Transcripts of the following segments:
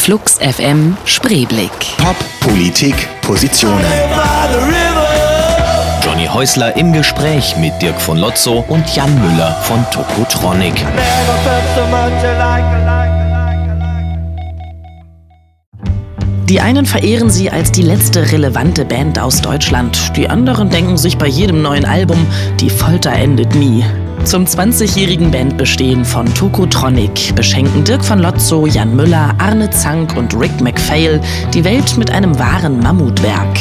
Flux FM Spreeblick. Pop, Politik, Positionen. Johnny Häusler im Gespräch mit Dirk von Lotzo und Jan Müller von Tokotronic. Die einen verehren sie als die letzte relevante Band aus Deutschland. Die anderen denken sich bei jedem neuen Album, die Folter endet nie. Zum 20-jährigen Bandbestehen von Tokotronic beschenken Dirk von Lotzo, Jan Müller, Arne Zank und Rick McPhail die Welt mit einem wahren Mammutwerk.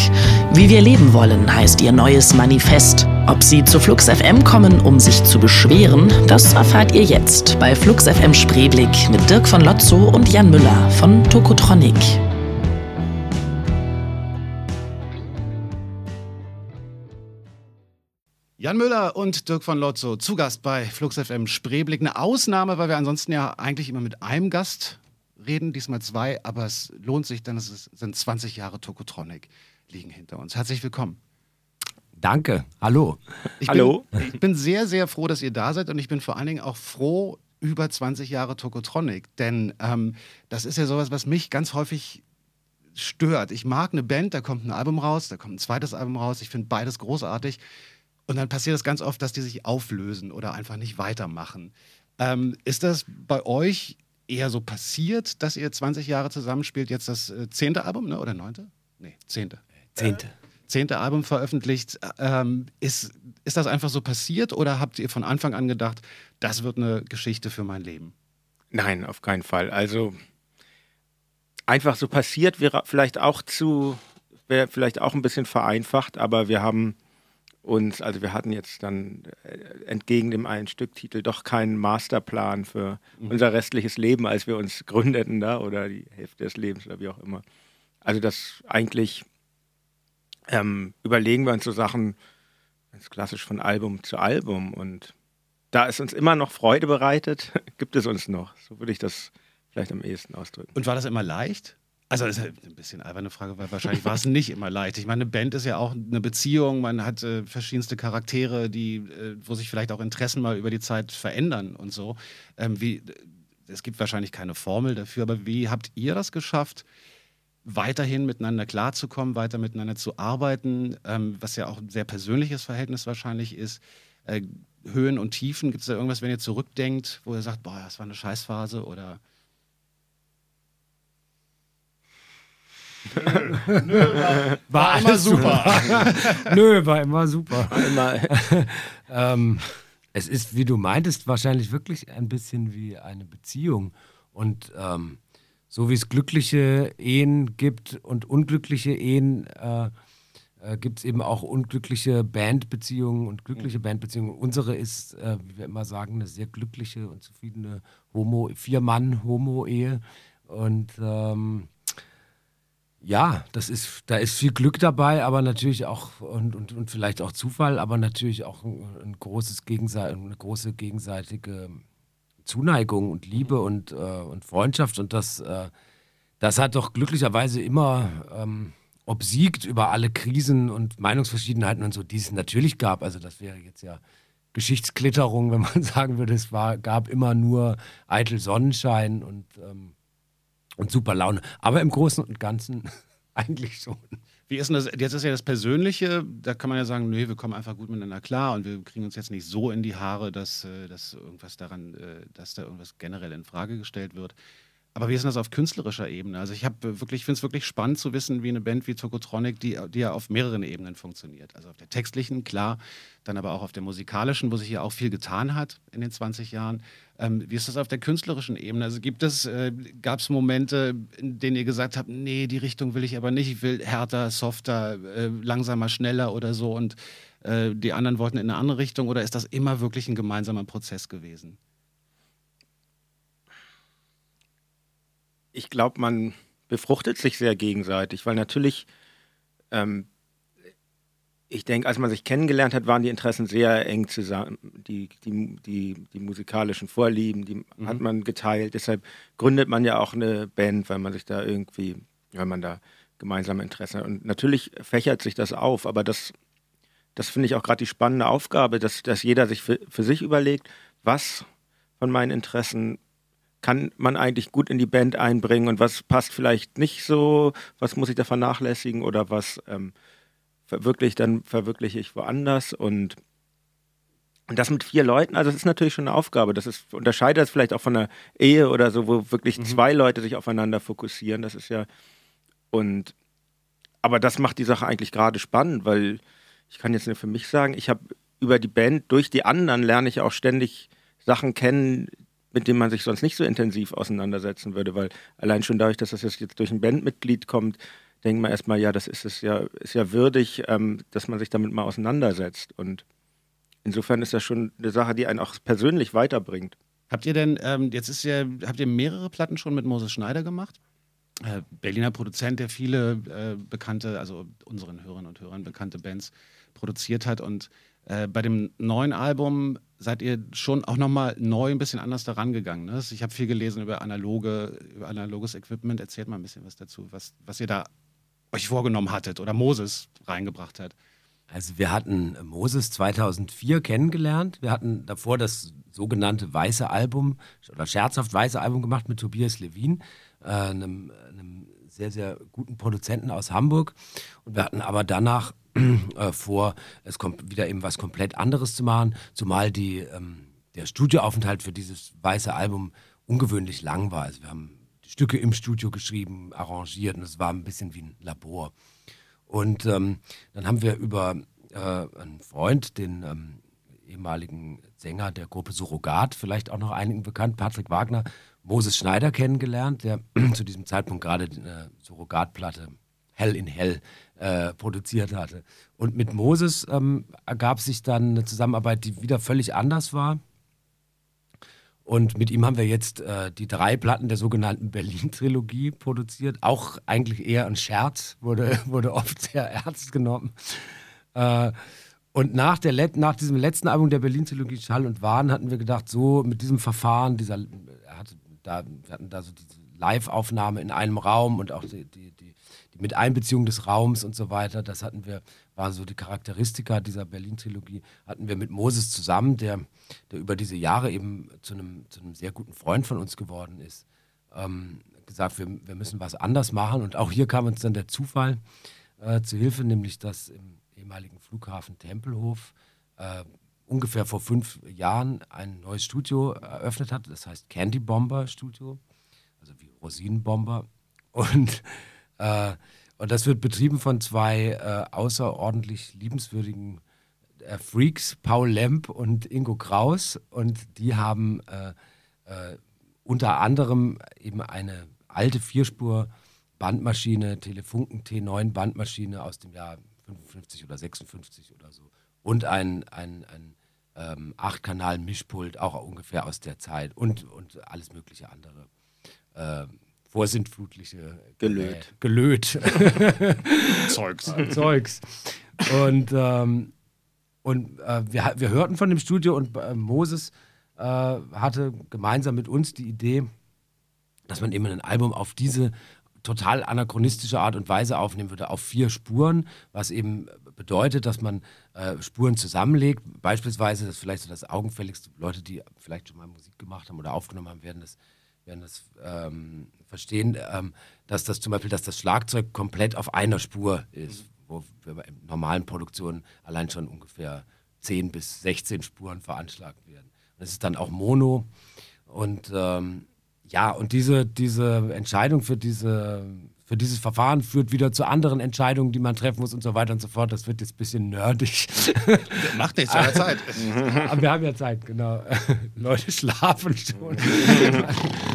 Wie wir leben wollen heißt ihr neues Manifest. Ob sie zu Flux FM kommen, um sich zu beschweren, das erfahrt ihr jetzt bei Flux FM Spreeblick mit Dirk von Lotzo und Jan Müller von Tokotronic. Jan Müller und Dirk von Lotzo zu Gast bei Flux FM Spreeblick. Eine Ausnahme, weil wir ansonsten ja eigentlich immer mit einem Gast reden, diesmal zwei, aber es lohnt sich, denn es sind 20 Jahre Tokotronic liegen hinter uns. Herzlich willkommen. Danke, hallo. Ich hallo. Bin, ich bin sehr, sehr froh, dass ihr da seid und ich bin vor allen Dingen auch froh über 20 Jahre Tokotronic, denn ähm, das ist ja sowas, was mich ganz häufig stört. Ich mag eine Band, da kommt ein Album raus, da kommt ein zweites Album raus, ich finde beides großartig. Und dann passiert es ganz oft, dass die sich auflösen oder einfach nicht weitermachen. Ähm, ist das bei euch eher so passiert, dass ihr 20 Jahre zusammenspielt, jetzt das äh, zehnte Album, ne? oder neunte? Nee, zehnte. Zehnte. Äh, zehnte Album veröffentlicht. Ähm, ist, ist das einfach so passiert oder habt ihr von Anfang an gedacht, das wird eine Geschichte für mein Leben? Nein, auf keinen Fall. Also einfach so passiert wäre vielleicht auch zu, wäre vielleicht auch ein bisschen vereinfacht, aber wir haben uns, also wir hatten jetzt dann äh, entgegen dem einen Stücktitel doch keinen Masterplan für mhm. unser restliches Leben, als wir uns gründeten da oder die Hälfte des Lebens oder wie auch immer. Also das eigentlich ähm, überlegen wir uns so Sachen ganz klassisch von Album zu Album und da es uns immer noch Freude bereitet, gibt es uns noch. So würde ich das vielleicht am ehesten ausdrücken. Und war das immer leicht? Also das ist halt ein bisschen alberne Frage, weil wahrscheinlich war es nicht immer leicht. Ich meine, eine Band ist ja auch eine Beziehung, man hat äh, verschiedenste Charaktere, die, äh, wo sich vielleicht auch Interessen mal über die Zeit verändern und so. Ähm, wie, es gibt wahrscheinlich keine Formel dafür, aber wie habt ihr das geschafft, weiterhin miteinander klarzukommen, weiter miteinander zu arbeiten, ähm, was ja auch ein sehr persönliches Verhältnis wahrscheinlich ist? Äh, Höhen und Tiefen, gibt es da irgendwas, wenn ihr zurückdenkt, wo ihr sagt, boah, das war eine Scheißphase oder Nö, nö, war, war, war immer super. nö, war immer super. War immer. ähm, es ist, wie du meintest, wahrscheinlich wirklich ein bisschen wie eine Beziehung. Und ähm, so wie es glückliche Ehen gibt und unglückliche Ehen, äh, äh, gibt es eben auch unglückliche Bandbeziehungen und glückliche Bandbeziehungen. Unsere ist, äh, wie wir immer sagen, eine sehr glückliche und zufriedene Homo, Vier-Mann-Homo-Ehe. Und ähm, ja, das ist, da ist viel Glück dabei, aber natürlich auch und, und, und vielleicht auch Zufall, aber natürlich auch ein, ein großes Gegenseit eine große gegenseitige Zuneigung und Liebe mhm. und, äh, und Freundschaft und das, äh, das hat doch glücklicherweise immer ähm, obsiegt über alle Krisen und Meinungsverschiedenheiten und so, die es natürlich gab. Also das wäre jetzt ja Geschichtsklitterung, wenn man sagen würde, es war, gab immer nur eitel Sonnenschein und ähm, und super Laune. Aber im Großen und Ganzen eigentlich schon. Wie ist denn das? Jetzt ist ja das Persönliche, da kann man ja sagen, nee, wir kommen einfach gut miteinander klar und wir kriegen uns jetzt nicht so in die Haare, dass, äh, dass irgendwas daran, äh, dass da irgendwas generell in Frage gestellt wird. Aber wie ist denn das auf künstlerischer Ebene? Also ich habe wirklich, finde es wirklich spannend zu wissen, wie eine Band wie Tokotronic, die, die ja auf mehreren Ebenen funktioniert. Also auf der textlichen, klar, dann aber auch auf der musikalischen, wo sich ja auch viel getan hat in den 20 Jahren. Ähm, wie ist das auf der künstlerischen Ebene? Also gibt es, äh, gab es Momente, in denen ihr gesagt habt, nee, die Richtung will ich aber nicht, ich will härter, softer, äh, langsamer, schneller oder so und äh, die anderen wollten in eine andere Richtung oder ist das immer wirklich ein gemeinsamer Prozess gewesen? Ich glaube, man befruchtet sich sehr gegenseitig, weil natürlich, ähm, ich denke, als man sich kennengelernt hat, waren die Interessen sehr eng zusammen. Die, die, die, die musikalischen Vorlieben, die mhm. hat man geteilt. Deshalb gründet man ja auch eine Band, weil man sich da irgendwie, weil man da gemeinsame Interessen hat. Und natürlich fächert sich das auf, aber das, das finde ich auch gerade die spannende Aufgabe, dass, dass jeder sich für, für sich überlegt, was von meinen Interessen kann man eigentlich gut in die Band einbringen und was passt vielleicht nicht so, was muss ich da vernachlässigen oder was ähm, verwirkliche dann verwirkliche ich woanders und und das mit vier Leuten, also das ist natürlich schon eine Aufgabe. Das ist, unterscheidet das vielleicht auch von einer Ehe oder so, wo wirklich mhm. zwei Leute sich aufeinander fokussieren. Das ist ja, und, aber das macht die Sache eigentlich gerade spannend, weil ich kann jetzt nur für mich sagen, ich habe über die Band, durch die anderen lerne ich auch ständig Sachen kennen, mit denen man sich sonst nicht so intensiv auseinandersetzen würde, weil allein schon dadurch, dass das jetzt durch ein Bandmitglied kommt, denkt man erstmal, ja, das ist es ja, ist ja würdig, ähm, dass man sich damit mal auseinandersetzt. Und insofern ist das schon eine Sache, die einen auch persönlich weiterbringt. Habt ihr denn, ähm, jetzt ist ja, habt ihr mehrere Platten schon mit Moses Schneider gemacht? Äh, Berliner Produzent, der viele äh, bekannte, also unseren Hörern und Hörern bekannte Bands produziert hat. Und äh, bei dem neuen Album seid ihr schon auch nochmal neu ein bisschen anders daran gegangen. Ne? Ich habe viel gelesen über analoge, über analoges Equipment. Erzählt mal ein bisschen was dazu, was, was ihr da euch vorgenommen hattet oder Moses reingebracht hat. Also wir hatten Moses 2004 kennengelernt. Wir hatten davor das sogenannte Weiße Album oder scherzhaft Weiße Album gemacht mit Tobias Levin, äh, einem, einem, sehr, sehr guten Produzenten aus Hamburg. Und wir hatten aber danach äh, vor, es kommt wieder eben was komplett anderes zu machen, zumal die, ähm, der Studioaufenthalt für dieses Weiße Album ungewöhnlich lang war. Also wir haben Stücke im Studio geschrieben, arrangiert und es war ein bisschen wie ein Labor. Und ähm, dann haben wir über äh, einen Freund, den ähm, ehemaligen Sänger der Gruppe Surrogat, vielleicht auch noch einigen bekannt, Patrick Wagner, Moses Schneider kennengelernt, der zu diesem Zeitpunkt gerade eine Surrogatplatte Hell in Hell äh, produziert hatte. Und mit Moses ähm, ergab sich dann eine Zusammenarbeit, die wieder völlig anders war. Und mit ihm haben wir jetzt äh, die drei Platten der sogenannten Berlin-Trilogie produziert. Auch eigentlich eher ein Scherz, wurde, wurde oft sehr ernst genommen. Äh, und nach, der nach diesem letzten Album der Berlin-Trilogie Schall und Wahn hatten wir gedacht, so mit diesem Verfahren, dieser, hatte da, wir hatten da so diese Live-Aufnahme in einem Raum und auch die, die mit Einbeziehung des Raums und so weiter, das hatten wir, waren so die Charakteristika dieser Berlin-Trilogie, hatten wir mit Moses zusammen, der, der über diese Jahre eben zu einem, zu einem sehr guten Freund von uns geworden ist, ähm, gesagt, wir, wir müssen was anders machen. Und auch hier kam uns dann der Zufall äh, zu Hilfe, nämlich dass im ehemaligen Flughafen Tempelhof äh, ungefähr vor fünf Jahren ein neues Studio eröffnet hat, das heißt Candy Bomber Studio, also wie Rosinenbomber. Und äh, und das wird betrieben von zwei äh, außerordentlich liebenswürdigen äh, Freaks, Paul Lemp und Ingo Kraus. Und die haben äh, äh unter anderem eben eine alte Vierspur-Bandmaschine, Telefunken T9-Bandmaschine aus dem Jahr 55 oder 56 oder so. Und ein, ein, ein ähm, Acht-Kanal-Mischpult, auch ungefähr aus der Zeit. Und, und alles mögliche andere. Ähm, vorsintflutliche gelöt. Äh, gelöt. Zeugs. Zeugs. Und, ähm, und äh, wir, wir hörten von dem Studio und äh, Moses äh, hatte gemeinsam mit uns die Idee, dass man eben ein Album auf diese total anachronistische Art und Weise aufnehmen würde, auf vier Spuren, was eben bedeutet, dass man äh, Spuren zusammenlegt. Beispielsweise, das ist vielleicht so das augenfälligste, Leute, die vielleicht schon mal Musik gemacht haben oder aufgenommen haben, werden das werden das ähm, verstehen, ähm, dass das zum Beispiel, dass das Schlagzeug komplett auf einer Spur ist, wo wir bei normalen Produktionen allein schon ungefähr 10 bis 16 Spuren veranschlagt werden. Und es ist dann auch Mono. Und ähm, ja, und diese, diese Entscheidung für diese für dieses Verfahren führt wieder zu anderen Entscheidungen, die man treffen muss und so weiter und so fort. Das wird jetzt ein bisschen nerdig. Macht nichts, wir haben Zeit. Aber wir haben ja Zeit, genau. Leute schlafen schon.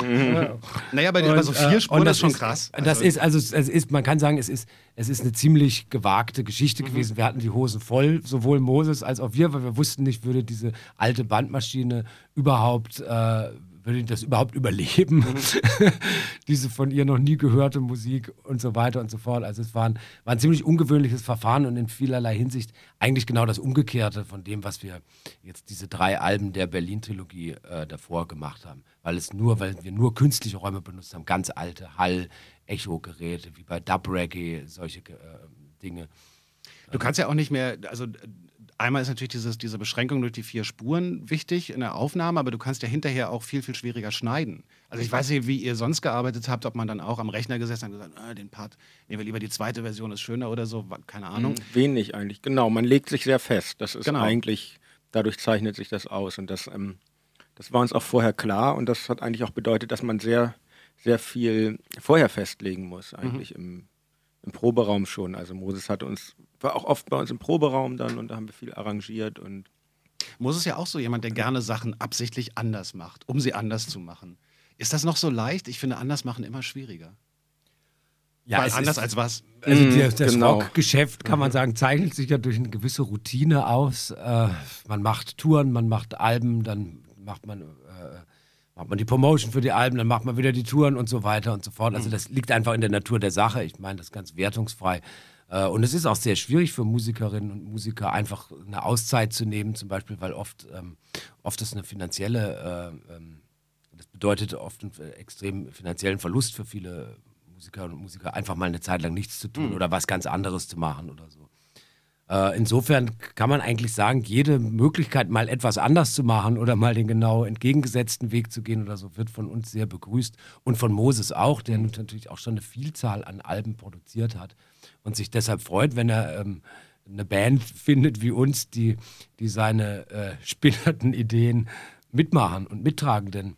naja, bei, und, so vier Spuren das ist schon krass. Also das ist, also es ist, man kann sagen, es ist, es ist eine ziemlich gewagte Geschichte mhm. gewesen. Wir hatten die Hosen voll, sowohl Moses als auch wir, weil wir wussten nicht, würde diese alte Bandmaschine überhaupt äh, würde das überhaupt überleben? Mhm. Diese von ihr noch nie gehörte Musik und so weiter und so fort. Also es war ein, war ein ziemlich ungewöhnliches Verfahren und in vielerlei Hinsicht eigentlich genau das Umgekehrte von dem, was wir jetzt diese drei Alben der Berlin-Trilogie äh, davor gemacht haben. Weil es nur, weil wir nur künstliche Räume benutzt haben, ganz alte Hall-Echo-Geräte, wie bei Dub Reggae, solche äh, Dinge. Du kannst ja auch nicht mehr, also einmal ist natürlich dieses, diese Beschränkung durch die vier Spuren wichtig in der Aufnahme, aber du kannst ja hinterher auch viel, viel schwieriger schneiden. Also ich weiß nicht, wie ihr sonst gearbeitet habt, ob man dann auch am Rechner gesessen hat und gesagt, ah, den Part, nehmen wir lieber die zweite Version, ist schöner oder so, keine Ahnung. Mhm, wenig eigentlich, genau. Man legt sich sehr fest. Das ist genau. eigentlich, dadurch zeichnet sich das aus. Und das, ähm, das war uns auch vorher klar und das hat eigentlich auch bedeutet, dass man sehr, sehr viel vorher festlegen muss, eigentlich mhm. im, im Proberaum schon. Also Moses hat uns, war auch oft bei uns im Proberaum dann und da haben wir viel arrangiert und Moses ist ja auch so jemand, der gerne Sachen absichtlich anders macht, um sie anders zu machen. Ist das noch so leicht? Ich finde, anders machen immer schwieriger. Ja, Weil anders ist, als was? Also die, das genau. Rockgeschäft, kann man mhm. sagen, zeichnet sich ja durch eine gewisse Routine aus. Äh, man macht Touren, man macht Alben, dann macht man, äh, macht man die Promotion für die Alben, dann macht man wieder die Touren und so weiter und so fort. Also mhm. das liegt einfach in der Natur der Sache. Ich meine, das ist ganz wertungsfrei. Äh, und es ist auch sehr schwierig für Musikerinnen und Musiker, einfach eine Auszeit zu nehmen, zum Beispiel, weil oft, ähm, oft ist eine finanzielle äh, ähm, das bedeutet oft einen extrem finanziellen Verlust für viele Musikerinnen und Musiker, einfach mal eine Zeit lang nichts zu tun mhm. oder was ganz anderes zu machen oder so. Äh, insofern kann man eigentlich sagen, jede Möglichkeit, mal etwas anders zu machen oder mal den genau entgegengesetzten Weg zu gehen oder so, wird von uns sehr begrüßt und von Moses auch, der natürlich auch schon eine Vielzahl an Alben produziert hat und sich deshalb freut, wenn er ähm, eine Band findet wie uns, die, die seine äh, spinnerten Ideen mitmachen und mittragen. Denn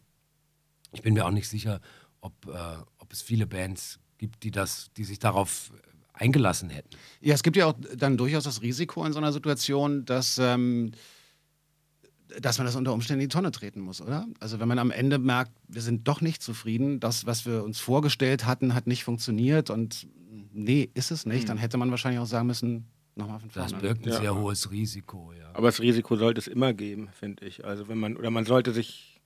ich bin mir auch nicht sicher, ob, äh, ob es viele Bands gibt, die, das, die sich darauf eingelassen hätten. Ja, es gibt ja auch dann durchaus das Risiko in so einer Situation, dass, ähm, dass man das unter Umständen in die Tonne treten muss, oder? Also wenn man am Ende merkt, wir sind doch nicht zufrieden, das, was wir uns vorgestellt hatten, hat nicht funktioniert und nee, ist es nicht, hm. dann hätte man wahrscheinlich auch sagen müssen, nochmal von vorne. Das birgt ein ja. sehr hohes Risiko, ja. Aber das Risiko sollte es immer geben, finde ich. Also wenn man, oder man sollte sich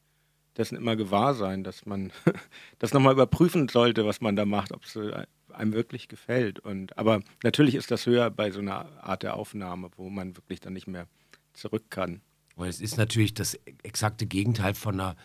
dessen immer gewahr sein, dass man das nochmal überprüfen sollte, was man da macht, ob es äh, einem wirklich gefällt. Und, aber natürlich ist das höher bei so einer Art der Aufnahme, wo man wirklich dann nicht mehr zurück kann. Und es ist natürlich das exakte Gegenteil von einer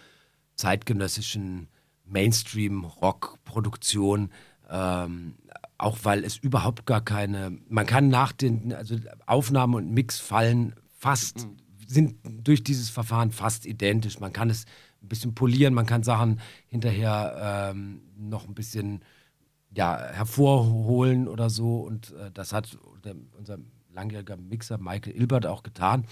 zeitgenössischen Mainstream-Rock-Produktion. Ähm, auch weil es überhaupt gar keine, man kann nach den, also Aufnahme und Mix fallen fast, sind durch dieses Verfahren fast identisch. Man kann es ein bisschen polieren, man kann Sachen hinterher ähm, noch ein bisschen ja, hervorholen oder so. Und äh, das hat unser langjähriger Mixer Michael Ilbert auch getan.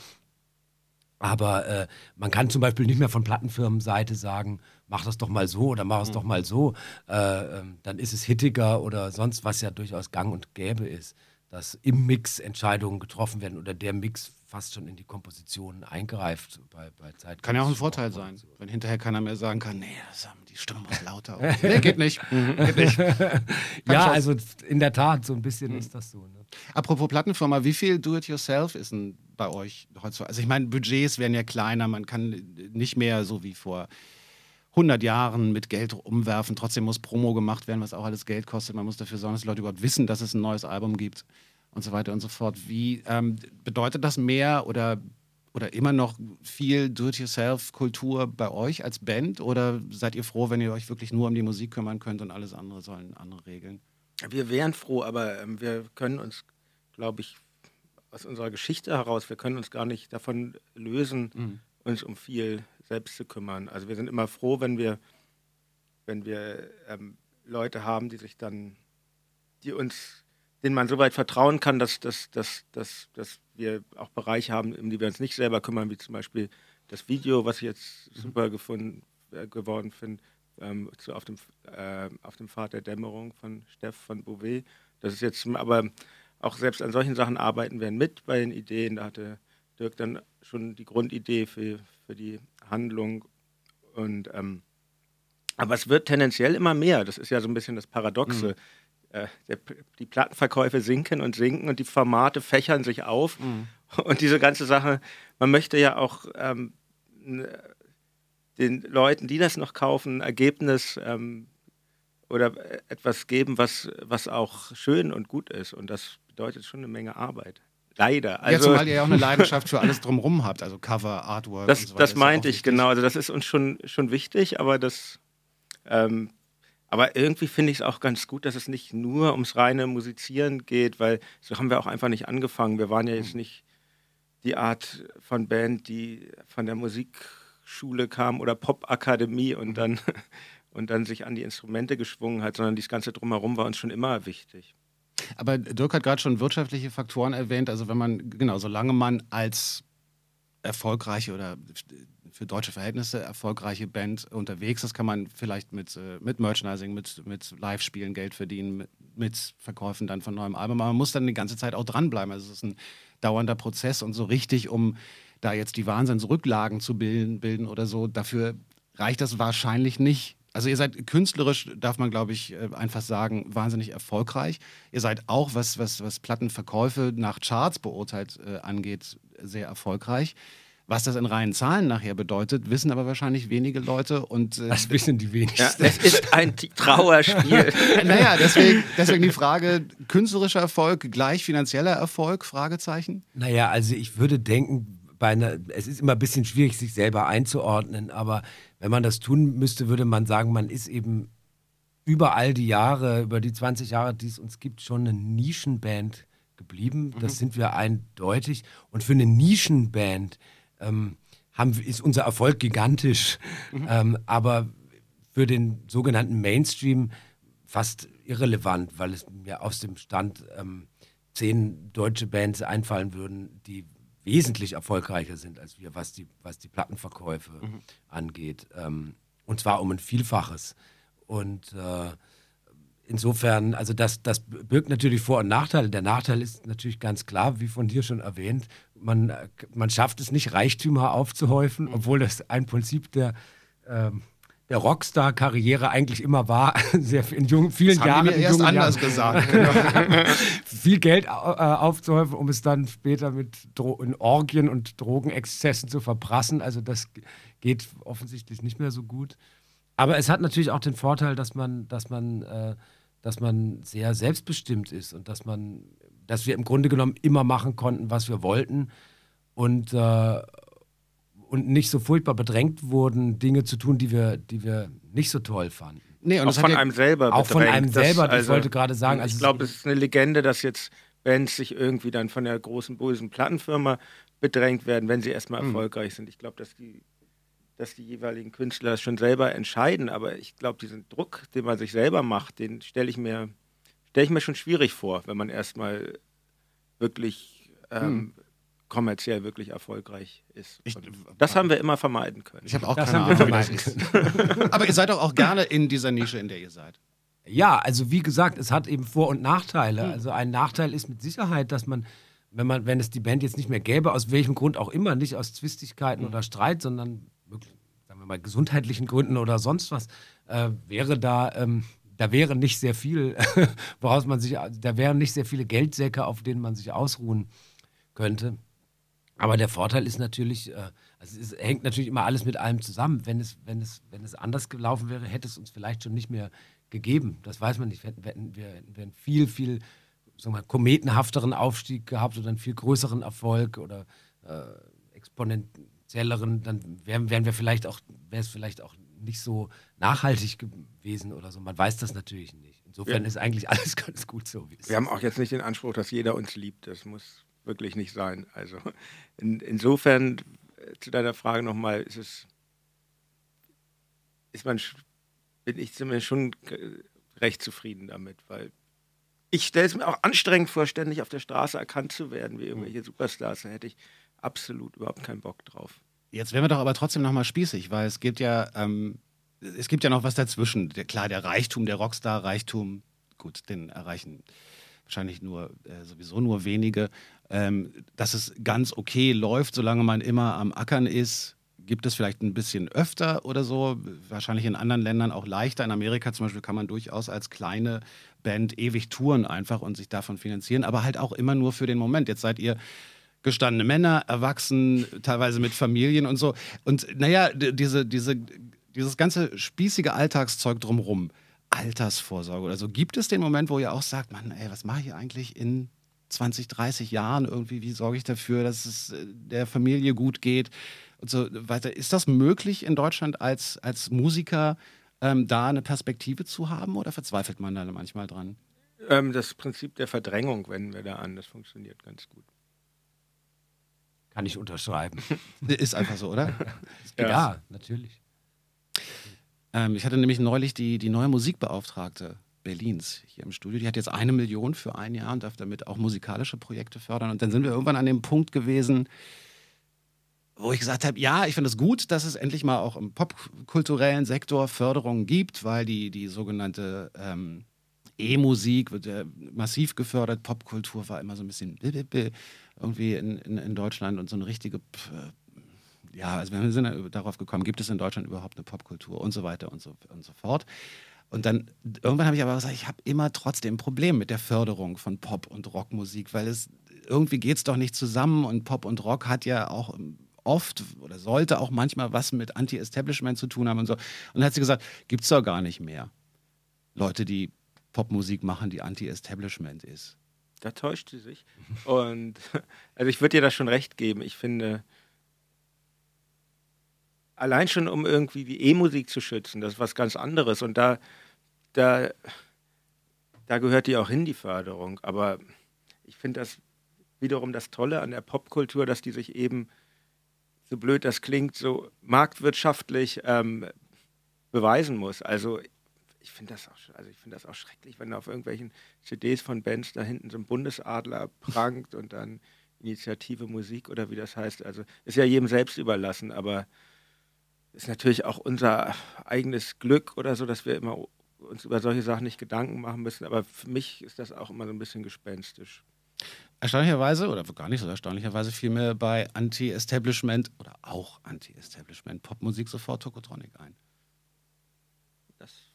Aber äh, man kann zum Beispiel nicht mehr von Plattenfirmenseite sagen, mach das doch mal so oder mach es mhm. doch mal so. Äh, ähm, dann ist es hittiger oder sonst was ja durchaus gang und gäbe ist, dass im Mix Entscheidungen getroffen werden oder der Mix fast schon in die Komposition eingreift bei, bei Zeit. Kann ja auch ein Vorteil sein, wenn hinterher keiner mehr sagen kann, nee, die Stimme muss lauter. nee, geht nicht. geht nicht. ja, also in der Tat, so ein bisschen mhm. ist das so. Ne? Apropos Plattenfirma, wie viel Do-it-yourself ist denn bei euch heutzutage? Also ich meine, Budgets werden ja kleiner, man kann nicht mehr so wie vor 100 Jahren mit Geld umwerfen. Trotzdem muss Promo gemacht werden, was auch alles Geld kostet. Man muss dafür sorgen, dass die Leute überhaupt wissen, dass es ein neues Album gibt und so weiter und so fort. Wie ähm, bedeutet das mehr oder, oder immer noch viel Do-it-yourself-Kultur bei euch als Band? Oder seid ihr froh, wenn ihr euch wirklich nur um die Musik kümmern könnt und alles andere sollen andere regeln? Wir wären froh, aber ähm, wir können uns, glaube ich, aus unserer Geschichte heraus, wir können uns gar nicht davon lösen, mhm. uns um viel selbst zu kümmern. Also wir sind immer froh, wenn wir, wenn wir ähm, Leute haben, die sich dann, die uns denen man so weit vertrauen kann, dass, dass, dass, dass, dass wir auch Bereiche haben, um die wir uns nicht selber kümmern, wie zum Beispiel das Video, was ich jetzt mhm. super gefunden, äh, geworden finde, ähm, auf, dem, äh, auf dem Pfad der Dämmerung von Steff von Bouvet. Das ist jetzt, aber auch selbst an solchen Sachen arbeiten wir mit bei den Ideen. Da hatte Dirk dann schon die Grundidee für, für die Handlung. Und ähm, aber es wird tendenziell immer mehr. Das ist ja so ein bisschen das Paradoxe. Mhm äh, der, die Plattenverkäufe sinken und sinken und die Formate fächern sich auf. Mhm. Und diese ganze Sache, man möchte ja auch ähm, den Leuten, die das noch kaufen, ein Ergebnis ähm, oder etwas geben, was, was auch schön und gut ist. Und das bedeutet schon eine Menge Arbeit. Leider. Also, ja, zumal ihr ja auch eine Leidenschaft für alles drumherum habt, also Cover, Artwork das, und so weiter. Das meinte ich, genau. Also das ist uns schon, schon wichtig, aber das ähm, aber irgendwie finde ich es auch ganz gut, dass es nicht nur ums reine Musizieren geht, weil so haben wir auch einfach nicht angefangen. Wir waren ja jetzt mhm. nicht die Art von Band, die von der Musikschule kam oder Popakademie und mhm. dann und dann sich an die Instrumente geschwungen hat, sondern das ganze Drumherum war uns schon immer wichtig. Aber Dirk hat gerade schon wirtschaftliche Faktoren erwähnt. Also wenn man, genau, solange man als erfolgreiche oder für deutsche Verhältnisse erfolgreiche Band unterwegs ist, kann man vielleicht mit, äh, mit Merchandising, mit, mit Live-Spielen Geld verdienen, mit, mit, Verkäufen dann von neuem Album. Aber man muss dann die ganze Zeit auch dranbleiben. Also es ist ein dauernder Prozess und so richtig, um da jetzt die Wahnsinnsrücklagen zu bilden, bilden oder so, dafür reicht das wahrscheinlich nicht. Also ihr seid künstlerisch, darf man glaube ich äh, einfach sagen, wahnsinnig erfolgreich. Ihr seid auch, was, was, was Plattenverkäufe nach Charts beurteilt äh, angeht, sehr erfolgreich. Was das in reinen Zahlen nachher bedeutet, wissen aber wahrscheinlich wenige Leute. Und, äh, das wissen die wenigsten. Ja, es ist ein Trauerspiel. naja, deswegen, deswegen die Frage, künstlerischer Erfolg gleich finanzieller Erfolg? Fragezeichen. Naja, also ich würde denken, bei einer, es ist immer ein bisschen schwierig, sich selber einzuordnen, aber wenn man das tun müsste, würde man sagen, man ist eben über all die Jahre, über die 20 Jahre, die es uns gibt, schon eine Nischenband geblieben. Das mhm. sind wir eindeutig. Und für eine Nischenband ähm, haben, ist unser Erfolg gigantisch. Mhm. Ähm, aber für den sogenannten Mainstream fast irrelevant, weil es mir aus dem Stand ähm, zehn deutsche Bands einfallen würden, die wesentlich erfolgreicher sind als wir, was die, was die Plattenverkäufe mhm. angeht. Ähm, und zwar um ein Vielfaches. Und äh, insofern, also das, das birgt natürlich Vor- und Nachteile. Der Nachteil ist natürlich ganz klar, wie von dir schon erwähnt, man, man schafft es nicht, Reichtümer aufzuhäufen, mhm. obwohl das ein Prinzip der ähm, der Rockstar-Karriere eigentlich immer war, sehr in jungen, vielen das Jahren. Haben erst anders Jahren, gesagt. Genau. viel Geld äh, aufzuhäufen, um es dann später mit Dro in Orgien und Drogenexzessen zu verprassen. Also das geht offensichtlich nicht mehr so gut. Aber es hat natürlich auch den Vorteil, dass man, dass man, äh, dass man sehr selbstbestimmt ist und dass man, dass wir im Grunde genommen immer machen konnten, was wir wollten. Und äh, und nicht so furchtbar bedrängt wurden, Dinge zu tun, die wir, die wir nicht so toll fanden. Nee, und auch von einem selber Auch bedrängt. von einem selber, das, also, ich wollte gerade sagen. Also ich glaube, es ist eine Legende, dass jetzt Bands sich irgendwie dann von der großen, bösen Plattenfirma bedrängt werden, wenn sie erstmal mhm. erfolgreich sind. Ich glaube, dass die, dass die jeweiligen Künstler schon selber entscheiden, aber ich glaube, diesen Druck, den man sich selber macht, den stelle ich mir, stelle ich mir schon schwierig vor, wenn man erstmal wirklich ähm, mhm kommerziell wirklich erfolgreich ist. Ich, das haben wir immer vermeiden können. Ich habe auch das keine Ahnung, vermeiden können. Aber ihr seid doch auch gerne in dieser Nische, in der ihr seid. Ja, also wie gesagt, es hat eben Vor- und Nachteile. Hm. Also ein Nachteil ist mit Sicherheit, dass man, wenn man, wenn es die Band jetzt nicht mehr gäbe, aus welchem Grund auch immer, nicht aus Zwistigkeiten hm. oder Streit, sondern wirklich, sagen wir mal, gesundheitlichen Gründen oder sonst was, äh, wäre da, ähm, da wäre nicht sehr viel, woraus man sich, da wären nicht sehr viele Geldsäcke, auf denen man sich ausruhen könnte. Aber der Vorteil ist natürlich, äh, also es hängt natürlich immer alles mit allem zusammen. Wenn es, wenn, es, wenn es anders gelaufen wäre, hätte es uns vielleicht schon nicht mehr gegeben. Das weiß man nicht. Wir hätten, wir hätten einen viel, viel sagen wir, kometenhafteren Aufstieg gehabt oder einen viel größeren Erfolg oder äh, exponentielleren, dann wären, wären wir vielleicht auch, wäre es vielleicht auch nicht so nachhaltig gewesen oder so. Man weiß das natürlich nicht. Insofern ja. ist eigentlich alles ganz gut so, wie es Wir haben auch jetzt nicht den Anspruch, dass jeder uns liebt. Das muss wirklich nicht sein. Also in, insofern äh, zu deiner Frage nochmal, ist es, ist man, bin ich zumindest schon recht zufrieden damit, weil ich stelle es mir auch anstrengend vor, ständig auf der Straße erkannt zu werden wie irgendwelche mhm. Superstars. Da hätte ich absolut überhaupt keinen Bock drauf. Jetzt wären wir doch aber trotzdem nochmal spießig, weil es gibt ja, ähm, es gibt ja noch was dazwischen. Der, klar, der Reichtum, der Rockstar-Reichtum, gut, den erreichen wahrscheinlich nur äh, sowieso nur wenige, ähm, dass es ganz okay läuft, solange man immer am Ackern ist. Gibt es vielleicht ein bisschen öfter oder so, wahrscheinlich in anderen Ländern auch leichter. In Amerika zum Beispiel kann man durchaus als kleine Band ewig touren einfach und sich davon finanzieren, aber halt auch immer nur für den Moment. Jetzt seid ihr gestandene Männer, erwachsen, teilweise mit Familien und so. Und naja, diese, diese, dieses ganze spießige Alltagszeug drumherum, Altersvorsorge oder so. Gibt es den Moment, wo ihr auch sagt, Mann, ey, was mache ich eigentlich in 20, 30 Jahren irgendwie? Wie sorge ich dafür, dass es äh, der Familie gut geht und so weiter? Ist das möglich in Deutschland als, als Musiker, ähm, da eine Perspektive zu haben oder verzweifelt man da manchmal dran? Ähm, das Prinzip der Verdrängung wenden wir da an. Das funktioniert ganz gut. Kann ich unterschreiben. Ist einfach so, oder? ja, ja natürlich. Ähm, ich hatte nämlich neulich die, die neue Musikbeauftragte Berlins hier im Studio. Die hat jetzt eine Million für ein Jahr und darf damit auch musikalische Projekte fördern. Und dann sind wir irgendwann an dem Punkt gewesen, wo ich gesagt habe, ja, ich finde es gut, dass es endlich mal auch im popkulturellen Sektor Förderungen gibt, weil die, die sogenannte ähm, E-Musik wird ja massiv gefördert. Popkultur war immer so ein bisschen irgendwie in, in, in Deutschland und so eine richtige, ja, also wir sind darauf gekommen, gibt es in Deutschland überhaupt eine Popkultur und so weiter und so, und so fort. Und dann irgendwann habe ich aber gesagt, ich habe immer trotzdem ein Problem mit der Förderung von Pop- und Rockmusik, weil es irgendwie geht es doch nicht zusammen und Pop und Rock hat ja auch oft oder sollte auch manchmal was mit Anti-Establishment zu tun haben und so. Und dann hat sie gesagt, gibt es doch gar nicht mehr. Leute, die Popmusik machen, die Anti-Establishment ist. Da täuscht sie sich. Und also ich würde dir da schon recht geben. Ich finde, allein schon um irgendwie die E-Musik zu schützen, das ist was ganz anderes. Und da, da, da gehört die auch hin, die Förderung. Aber ich finde das wiederum das Tolle an der Popkultur, dass die sich eben, so blöd das klingt, so marktwirtschaftlich ähm, beweisen muss. Also ich finde das, auch, also find das auch schrecklich, wenn auf irgendwelchen CDs von Bands da hinten so ein Bundesadler prangt und dann Initiative Musik oder wie das heißt. Also ist ja jedem selbst überlassen, aber ist natürlich auch unser eigenes Glück oder so, dass wir immer uns über solche Sachen nicht Gedanken machen müssen. Aber für mich ist das auch immer so ein bisschen gespenstisch. Erstaunlicherweise, oder gar nicht so erstaunlicherweise, fiel mir bei Anti-Establishment oder auch Anti-Establishment Popmusik sofort Tokotronic ein.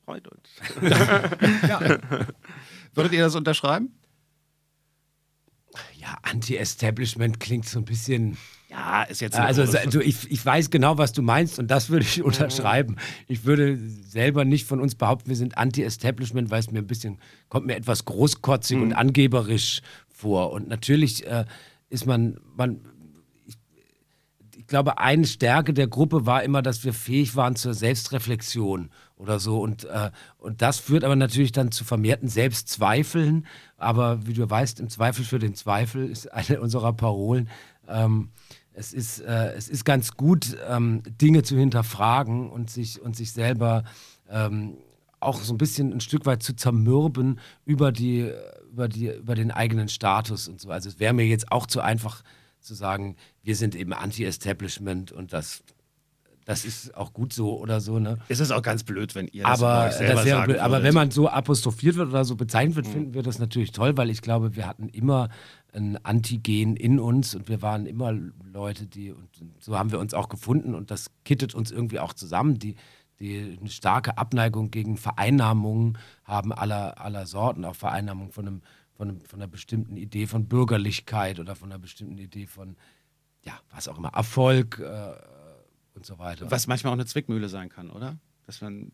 Freut uns. ja. Würdet ihr das unterschreiben? Ja, Anti-Establishment klingt so ein bisschen. Ja, ist jetzt. Also, also ich, ich weiß genau, was du meinst und das würde ich unterschreiben. Ich würde selber nicht von uns behaupten, wir sind Anti-Establishment, weil es mir ein bisschen, kommt mir etwas großkotzig mhm. und angeberisch vor. Und natürlich äh, ist man, man glaube, eine Stärke der Gruppe war immer, dass wir fähig waren zur Selbstreflexion oder so. Und, äh, und das führt aber natürlich dann zu vermehrten Selbstzweifeln. Aber wie du weißt, im Zweifel für den Zweifel ist eine unserer Parolen. Ähm, es, ist, äh, es ist ganz gut, ähm, Dinge zu hinterfragen und sich, und sich selber ähm, auch so ein bisschen ein Stück weit zu zermürben über, die, über, die, über den eigenen Status und so. Also es wäre mir jetzt auch zu einfach zu sagen, wir sind eben Anti-Establishment und das das ist auch gut so oder so. Ne? Es ist auch ganz blöd, wenn ihr das aber, selber das blöd, Aber wenn man so apostrophiert wird oder so bezeichnet wird, mhm. finden wir das natürlich toll, weil ich glaube, wir hatten immer ein Antigen in uns und wir waren immer Leute, die, und so haben wir uns auch gefunden und das kittet uns irgendwie auch zusammen, die, die eine starke Abneigung gegen Vereinnahmungen haben aller, aller Sorten, auch Vereinnahmung von einem von, einem, von einer bestimmten Idee von Bürgerlichkeit oder von einer bestimmten Idee von, ja, was auch immer, Erfolg äh, und so weiter. Was manchmal auch eine Zwickmühle sein kann, oder? Dass man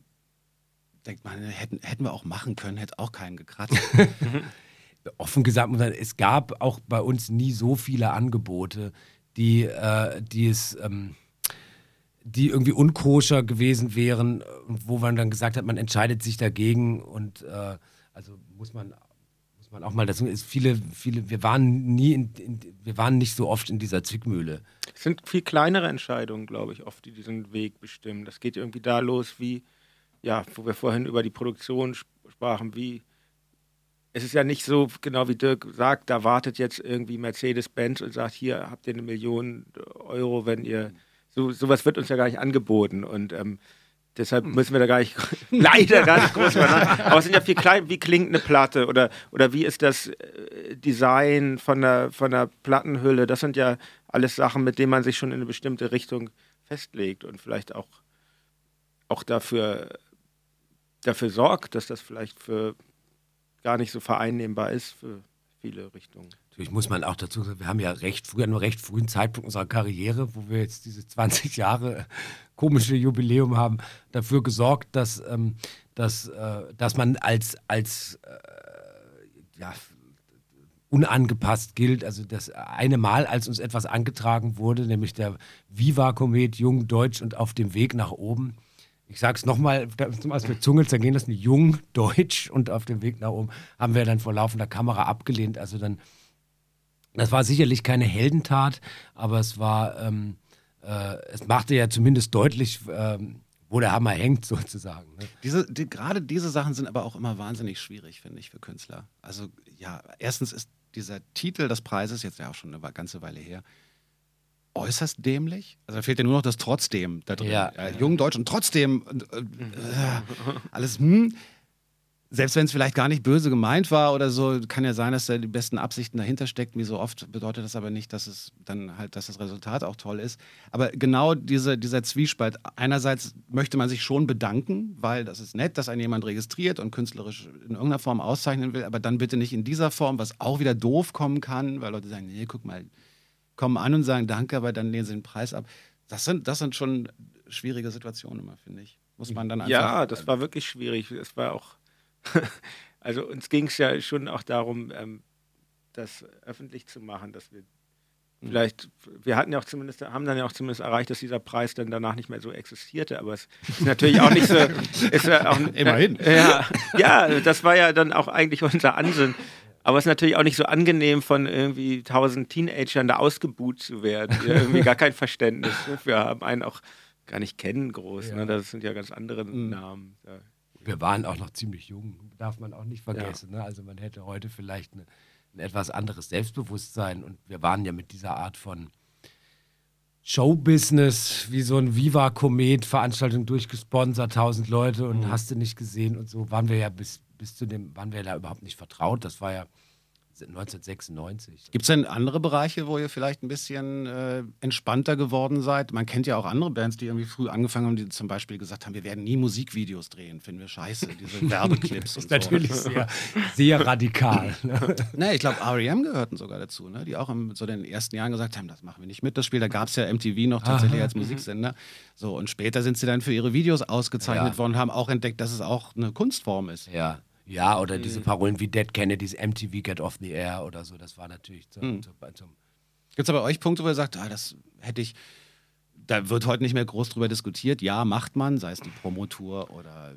denkt, man, hätten, hätten wir auch machen können, hätte auch keinen gekratzt. Offen gesagt, es gab auch bei uns nie so viele Angebote, die, äh, die es. Ähm, die irgendwie unkoscher gewesen wären, wo man dann gesagt hat, man entscheidet sich dagegen und äh, also muss man man auch mal dazu ist, viele, viele, wir waren nie in, in, wir waren nicht so oft in dieser Zwickmühle. Es sind viel kleinere Entscheidungen, glaube ich, oft, die diesen Weg bestimmen. Das geht irgendwie da los, wie, ja, wo wir vorhin über die Produktion sprachen, wie es ist ja nicht so, genau wie Dirk sagt, da wartet jetzt irgendwie Mercedes-Benz und sagt, hier habt ihr eine Million Euro, wenn ihr, so, sowas wird uns ja gar nicht angeboten und ähm, Deshalb müssen wir da gar nicht, leider gar nicht groß machen. Aber es sind ja viel klein, wie klingt eine Platte oder, oder wie ist das äh, Design von der, von der Plattenhülle? Das sind ja alles Sachen, mit denen man sich schon in eine bestimmte Richtung festlegt und vielleicht auch, auch dafür, dafür sorgt, dass das vielleicht für gar nicht so vereinnehmbar ist für viele Richtungen. Natürlich muss man auch dazu sagen, wir haben ja recht früh, einen recht frühen Zeitpunkt unserer Karriere, wo wir jetzt diese 20 Jahre komische Jubiläum haben, dafür gesorgt, dass, ähm, dass, äh, dass man als, als äh, ja, unangepasst gilt. Also das eine Mal, als uns etwas angetragen wurde, nämlich der Viva-Komet Jung, Deutsch und auf dem Weg nach oben. Ich sage es nochmal, zum Beispiel Zunge zergehen lassen, Jung, Deutsch und auf dem Weg nach oben haben wir dann vor laufender Kamera abgelehnt. Also dann das war sicherlich keine Heldentat, aber es war, ähm, äh, es machte ja zumindest deutlich, ähm, wo der Hammer hängt sozusagen. Ne? Diese, die, gerade diese Sachen sind aber auch immer wahnsinnig schwierig, finde ich, für Künstler. Also ja, erstens ist dieser Titel des Preises, jetzt ja auch schon eine ganze Weile her, äußerst dämlich. Also da fehlt ja nur noch das Trotzdem da drin. Ja. Ja, jung, deutsch und trotzdem äh, äh, alles, hm. Selbst wenn es vielleicht gar nicht böse gemeint war oder so, kann ja sein, dass da die besten Absichten dahinter stecken. Wie so oft bedeutet das aber nicht, dass es dann halt, dass das Resultat auch toll ist. Aber genau diese, dieser Zwiespalt. Einerseits möchte man sich schon bedanken, weil das ist nett, dass einen jemand registriert und künstlerisch in irgendeiner Form auszeichnen will, aber dann bitte nicht in dieser Form, was auch wieder doof kommen kann, weil Leute sagen, nee, guck mal, kommen an und sagen Danke, aber dann lehnen sie den Preis ab. Das sind, das sind schon schwierige Situationen immer, finde ich. Muss man dann einfach. Ja, das war wirklich schwierig. Es war auch, also uns ging es ja schon auch darum, ähm, das öffentlich zu machen, dass wir Mhm. vielleicht, wir hatten ja auch zumindest, haben dann ja auch zumindest erreicht, dass dieser Preis dann danach nicht mehr so existierte, aber es ist natürlich auch nicht so, ist ja auch, Immerhin. Äh, ja, ja, das war ja dann auch eigentlich unser Ansinn. Aber es ist natürlich auch nicht so angenehm, von irgendwie tausend Teenagern da ausgebuht zu werden, die irgendwie gar kein Verständnis dafür haben, einen auch gar nicht kennen groß. Ja. Ne? Das sind ja ganz andere Mhm. Namen. Ja. Wir waren auch noch ziemlich jung, darf man auch nicht vergessen. Ne? Also man hätte heute vielleicht eine, ein etwas anderes Selbstbewusstsein und wir waren ja mit dieser Art von Showbusiness, wie so ein Viva-Komet-Veranstaltung durchgesponsert, tausend Leute und hast du nicht gesehen und so, waren wir ja bis, bis zu dem, waren wir da überhaupt nicht vertraut. Das war ja 1996. Gibt es denn andere Bereiche, wo ihr vielleicht ein bisschen äh, entspannter geworden seid? Man kennt ja auch andere Bands, die irgendwie früh angefangen haben, die zum Beispiel gesagt haben, wir werden nie Musikvideos drehen, finden wir scheiße, diese Werbeclips und so. Natürlich sehr, sehr radikal. Ne? Nee, ich glaube, R.E.M. gehörten sogar dazu, ne? die auch in so den ersten Jahren gesagt haben, das machen wir nicht mit, das Spiel. Da gab es ja MTV noch tatsächlich als Musiksender. So, und später sind sie dann für ihre Videos ausgezeichnet Ja. worden, haben auch entdeckt, dass es auch eine Kunstform ist. Ja. Ja, oder diese Parolen wie Dead Kennedys MTV Get Off the Air oder so, das war natürlich zum, zum, zum Gibt es bei euch Punkte, wo ihr sagt, ah, das hätte ich, da wird heute nicht mehr groß drüber diskutiert. Ja, macht man, sei es die Promotour oder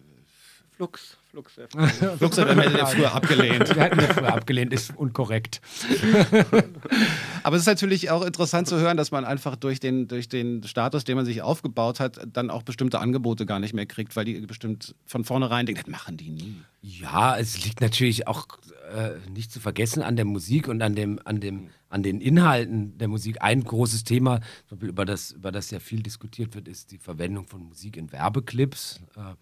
Flux, Flux. Flux hat wir früher abgelehnt. Wir hatten das früher abgelehnt, ist unkorrekt. Aber es ist natürlich auch interessant zu hören, dass man einfach durch den, durch den Status, den man sich aufgebaut hat, dann auch bestimmte Angebote gar nicht mehr kriegt, weil die bestimmt von vornherein denken, das machen die nie. Ja, es liegt natürlich auch äh, nicht zu vergessen an der Musik und an, dem, an, dem, an den Inhalten der Musik. Ein großes Thema, über das, über das ja viel diskutiert wird, ist die Verwendung von Musik in Werbeclips. Äh,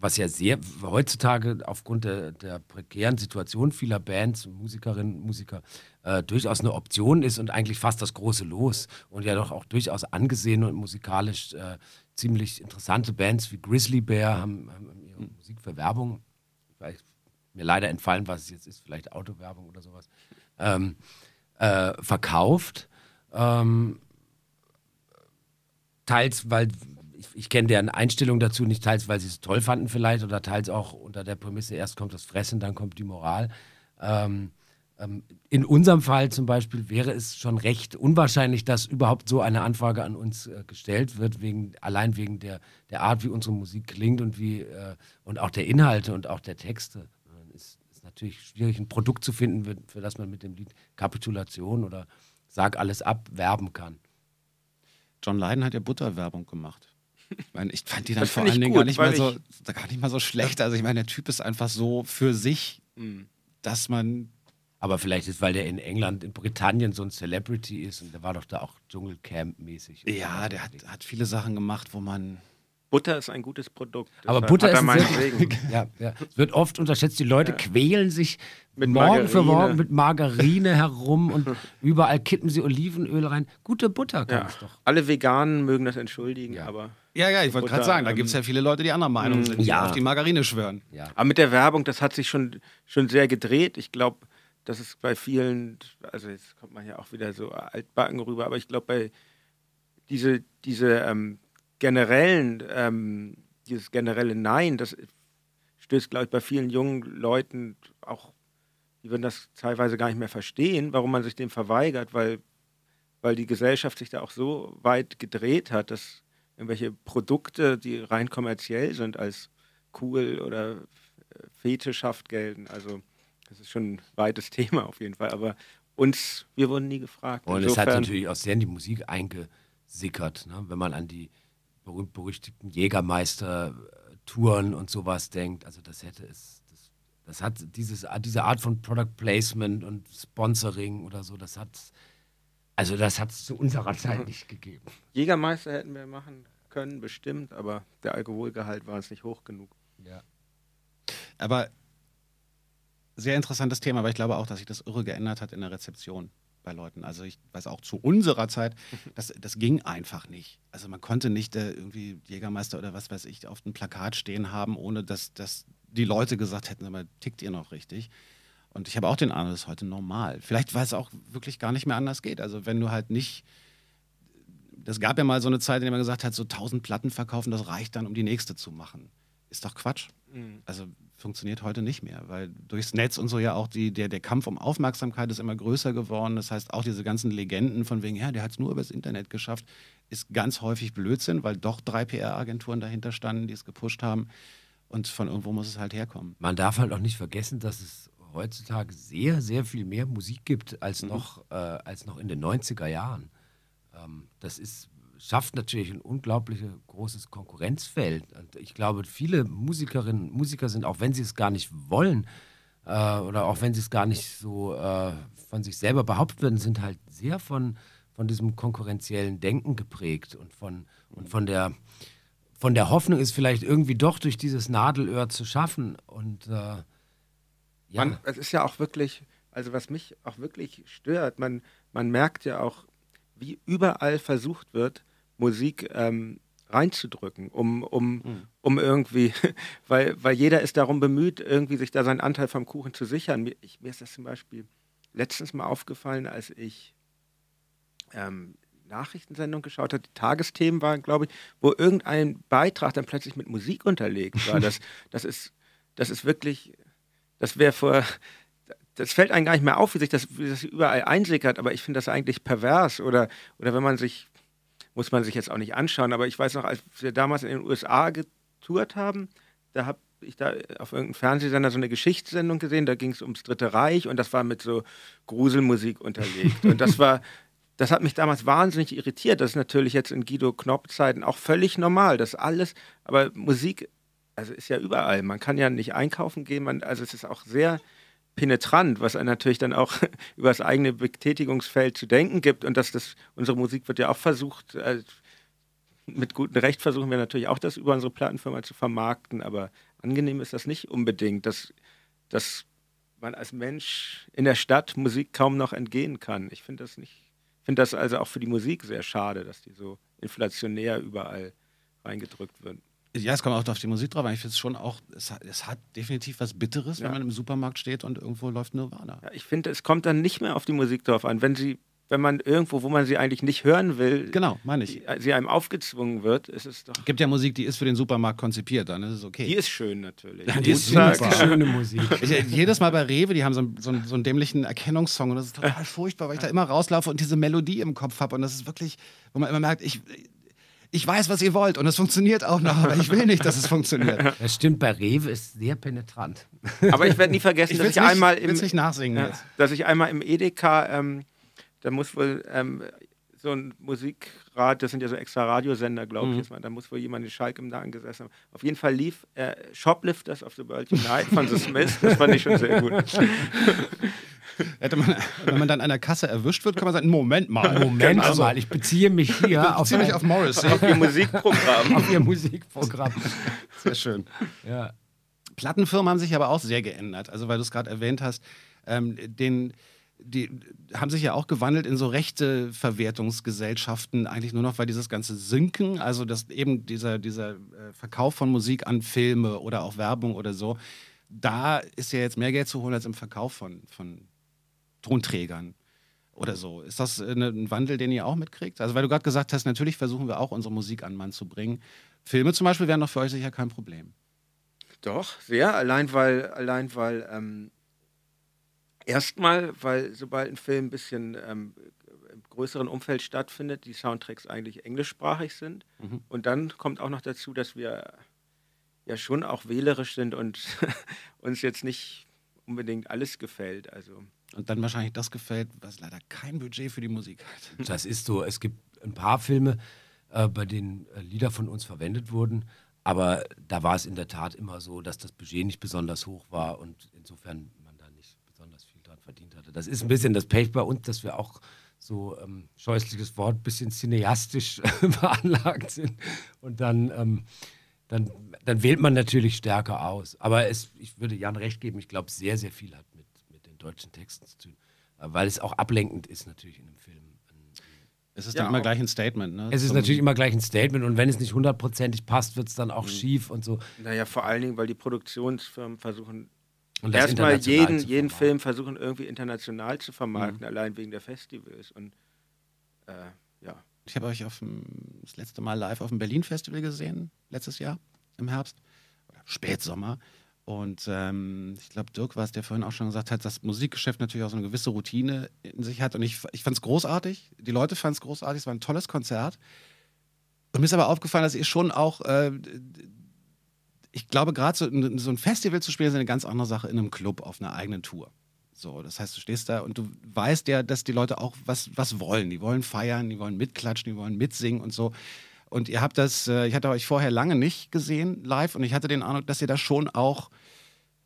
was ja sehr heutzutage aufgrund der, der prekären Situation vieler Bands, Musikerinnen und Musiker äh, durchaus eine Option ist und eigentlich fast das große Los und ja doch auch durchaus angesehene und musikalisch äh, ziemlich interessante Bands wie Grizzly Bear haben, haben ihre Musik für Werbung, vielleicht mir leider entfallen, was es jetzt ist, vielleicht Autowerbung oder sowas, ähm, äh, verkauft. Ähm, teils, weil ich, ich kenne deren Einstellung dazu nicht, teils, weil sie es toll fanden vielleicht oder teils auch unter der Prämisse, erst kommt das Fressen, dann kommt die Moral. Ähm, ähm, in unserem Fall zum Beispiel wäre es schon recht unwahrscheinlich, dass überhaupt so eine Anfrage an uns äh, gestellt wird, wegen, allein wegen der, der Art, wie unsere Musik klingt und, wie, äh, und auch der Inhalte und auch der Texte. Ist, ist natürlich schwierig, ein Produkt zu finden, für, für das man mit dem Lied Kapitulation oder Sag alles ab werben kann. John Lydon hat ja Butterwerbung gemacht. Ich meine, ich fand die dann Das vor allen Dingen gut, gar nicht, mal so, gar nicht mal so schlecht. Also ich meine, der Typ ist einfach so für sich, Mhm. dass man Aber vielleicht ist, weil der in England, in Britannien so ein Celebrity ist und der war doch da auch Dschungelcamp-mäßig. Ja, der hat, hat viele Sachen gemacht, wo man. Butter ist ein gutes Produkt. Aber Das Butter hat er ist Segen. ja, ja. Es wird oft unterschätzt. Die Leute quälen sich Mit morgen für Margarine. morgen mit Margarine herum und überall kippen sie Olivenöl rein. Gute Butter kann Ja. es doch. Alle Veganen mögen das entschuldigen, Ja. aber, Ja, ja, ich wollte gerade sagen, da ähm, gibt es ja viele Leute, die anderer Meinung sind, die ja. auf die Margarine schwören. Ja. aber mit der Werbung, das hat sich schon, schon sehr gedreht. Ich glaube, das ist bei vielen, also jetzt kommt man ja auch wieder so altbacken rüber, aber ich glaube, bei diese, diese ähm, generellen, ähm, dieses generelle Nein, das stößt, glaube ich, bei vielen jungen Leuten auch, die würden das teilweise gar nicht mehr verstehen, warum man sich dem verweigert, weil, weil die Gesellschaft sich da auch so weit gedreht hat, dass irgendwelche Produkte, die rein kommerziell sind, als cool oder äh, fetischhaft gelten. Also das ist schon ein weites Thema auf jeden Fall. Aber uns, wir wurden nie gefragt. Und es hat Insofern- natürlich auch sehr in die Musik eingesickert, ne? wenn man an die berühmt-berüchtigten Jägermeister-Touren und sowas denkt. Also das hätte es, das, das hat dieses, diese Art von Product Placement und Sponsoring oder so, das hat, also das hat es zu unserer Zeit nicht gegeben. Jägermeister hätten wir machen können, bestimmt, aber der Alkoholgehalt war es nicht hoch genug. Ja. Aber sehr interessantes Thema, aber ich glaube auch, dass sich das irre geändert hat in der Rezeption bei Leuten. Also ich weiß auch zu unserer Zeit, das, das ging einfach nicht. Also man konnte nicht äh, irgendwie Jägermeister oder was weiß ich auf dem Plakat stehen haben, ohne dass, dass die Leute gesagt hätten, aber tickt ihr noch richtig? Und ich habe auch den Eindruck, das ist heute normal. Vielleicht, weil es auch wirklich gar nicht mehr anders geht. Also wenn du halt nicht das gab ja mal so eine Zeit, in der man gesagt hat, so 1000 Platten verkaufen, das reicht dann, um die nächste zu machen. Ist doch Quatsch. Mhm. Also funktioniert heute nicht mehr, weil durchs Netz und so ja auch die, der, der Kampf um Aufmerksamkeit ist immer größer geworden. Das heißt, auch diese ganzen Legenden von wegen, ja, der hat es nur übers Internet geschafft, ist ganz häufig Blödsinn, weil doch drei PR-Agenturen dahinter standen, die es gepusht haben. Und von irgendwo muss es halt herkommen. Man darf halt auch nicht vergessen, dass es heutzutage sehr, sehr viel mehr Musik gibt als, mhm. noch, äh, als noch in den 90er Jahren. Ähm, das ist, schafft natürlich ein unglaublich großes Konkurrenzfeld. Und ich glaube, viele Musikerinnen und Musiker sind, auch wenn sie es gar nicht wollen äh, oder auch wenn sie es gar nicht so äh, von sich selber behaupten würden, sind halt sehr von, von diesem konkurrenziellen Denken geprägt und von, und von der von der Hoffnung ist vielleicht irgendwie doch durch dieses Nadelöhr zu schaffen. Und äh, ja. Man, es ist ja auch wirklich, also was mich auch wirklich stört, man, man merkt ja auch, wie überall versucht wird, Musik ähm, reinzudrücken, um, um, mhm. um irgendwie, weil, weil jeder ist darum bemüht, irgendwie sich da seinen Anteil vom Kuchen zu sichern. Mir, ich, mir ist das zum Beispiel letztens mal aufgefallen, als ich ähm, Nachrichtensendung geschaut habe, die Tagesthemen waren, glaube ich, wo irgendein Beitrag dann plötzlich mit Musik unterlegt war. Das, das, ist, das ist wirklich, das wäre vor das fällt einem gar nicht mehr auf, wie sich das, wie das überall einsickert, aber ich finde das eigentlich pervers. Oder, oder wenn man sich, muss man sich jetzt auch nicht anschauen, aber ich weiß noch, als wir damals in den USA getourt haben, da habe ich da auf irgendeinem Fernsehsender so eine Geschichtssendung gesehen, da ging es ums Dritte Reich und das war mit so Gruselmusik unterlegt. Und das war, das hat mich damals wahnsinnig irritiert. Das ist natürlich jetzt in Guido Knopp-Zeiten auch völlig normal, das alles, aber Musik, also ist ja überall. Man kann ja nicht einkaufen gehen, man, also es ist auch sehr penetrant, was natürlich dann auch über das eigene Betätigungsfeld zu denken gibt. Und dass das, unsere Musik wird ja auch versucht, äh, mit gutem Recht versuchen wir natürlich auch, das über unsere Plattenfirma zu vermarkten, aber angenehm ist das nicht unbedingt, dass, dass man als Mensch in der Stadt Musik kaum noch entgehen kann. Ich finde das nicht, finde das also auch für die Musik sehr schade, dass die so inflationär überall reingedrückt wird. Ja, es kommt auch auf die Musik drauf, aber ich finde es schon auch, es hat, es hat, definitiv was Bitteres, ja. wenn man im Supermarkt steht und irgendwo läuft Nirvana. Ja, ich finde, es kommt dann nicht mehr auf die Musik drauf an. Wenn sie, wenn man irgendwo, wo man sie eigentlich nicht hören will, genau, meine ich. Die, sie einem aufgezwungen wird, ist es doch. Es gibt ja Musik, die ist für den Supermarkt konzipiert, dann ist es okay. Die ist schön natürlich. Ja, die ist super. schöne Musik. Ich, jedes Mal bei Rewe, die haben so, so, so einen dämlichen Erkennungssong und das ist total furchtbar, weil ich da immer rauslaufe und diese Melodie im Kopf habe und das ist wirklich, wo man immer merkt, ich ich weiß, was ihr wollt und es funktioniert auch noch, aber ich will nicht, dass es funktioniert. Das stimmt, bei Rewe ist sehr penetrant. Aber ich werde nie vergessen, ich dass ich nicht, einmal im, nicht nachsingen ja, dass ich einmal im Edeka, ähm, da muss wohl ähm, so ein Musikrad, das sind ja so extra Radiosender, glaube ich, mhm. da muss wohl jemand den Schalk im Nacken gesessen haben. Auf jeden Fall lief äh, Shoplifters of the World Unite von The Smiths, das fand ich schon sehr gut. Hätte man, wenn man dann an der Kasse erwischt wird, kann man sagen, Moment mal. Moment also, mal, ich beziehe mich hier ich beziehe auf, mich auf Morris. Auf ihr Musikprogramm. auf ihr Musikprogramm. Sehr schön. Ja. Plattenfirmen haben sich aber auch sehr geändert. Also, weil du es gerade erwähnt hast, ähm, den, die haben sich ja auch gewandelt in so rechte Verwertungsgesellschaften, eigentlich nur noch, weil dieses ganze Sinken, also das eben dieser, dieser äh, Verkauf von Musik an Filme oder auch Werbung oder so, da ist ja jetzt mehr Geld zu holen als im Verkauf von, von Tonträgern oder so. Ist das äh, ne, ein Wandel, den ihr auch mitkriegt? Also, weil du gerade gesagt hast, natürlich versuchen wir auch unsere Musik an Mann zu bringen. Filme zum Beispiel wären doch für euch sicher kein Problem. Doch, sehr. Allein weil, allein weil ähm, erstmal, weil sobald ein Film ein bisschen ähm, im größeren Umfeld stattfindet, die Soundtracks eigentlich englischsprachig sind. Mhm. Und dann kommt auch noch dazu, dass wir ja schon auch wählerisch sind und uns jetzt nicht unbedingt alles gefällt. Also und dann wahrscheinlich das gefällt, was leider kein Budget für die Musik hat. Das ist so. Es gibt ein paar Filme, äh, bei denen äh, Lieder von uns verwendet wurden. Aber da war es in der Tat immer so, dass das Budget nicht besonders hoch war und insofern man da nicht besonders viel dran verdient hatte. Das ist ein bisschen das Pech bei uns, dass wir auch so ähm, scheußliches Wort, ein bisschen cineastisch veranlagt sind. Und dann, ähm, dann, dann wählt man natürlich stärker aus. Aber es, ich würde Jan recht geben, ich glaube, sehr, sehr viel hat den deutschen Texten zu tun. Weil es auch ablenkend ist natürlich in einem Film. Es ist ja, dann immer gleich ein Statement, ne? Es ist natürlich immer gleich ein Statement und wenn es nicht hundertprozentig passt, wird es dann auch mhm. schief und so. Naja, vor allen Dingen, weil die Produktionsfirmen versuchen, erstmal jeden, jeden Film versuchen irgendwie international zu vermarkten, mhm. allein wegen der Festivals. Und äh, ja. Ich habe euch auf dem, das letzte Mal live auf dem Berlin-Festival gesehen, letztes Jahr im Herbst, oder Spätsommer. Und ähm, ich glaube, Dirk war es, der vorhin auch schon gesagt hat, dass Musikgeschäft natürlich auch so eine gewisse Routine in sich hat. Und ich, ich fand es großartig. Die Leute fanden es großartig. Es war ein tolles Konzert. Und mir ist aber aufgefallen, dass ihr schon auch, äh, ich glaube, gerade so, so, ein Festival zu spielen, ist eine ganz andere Sache in einem Club auf einer eigenen Tour. So, das heißt, du stehst da und du weißt ja, dass die Leute auch was, was wollen. Die wollen feiern, die wollen mitklatschen, die wollen mitsingen und so. Und ihr habt das, äh, ich hatte euch vorher lange nicht gesehen live und ich hatte den Eindruck, dass ihr da schon auch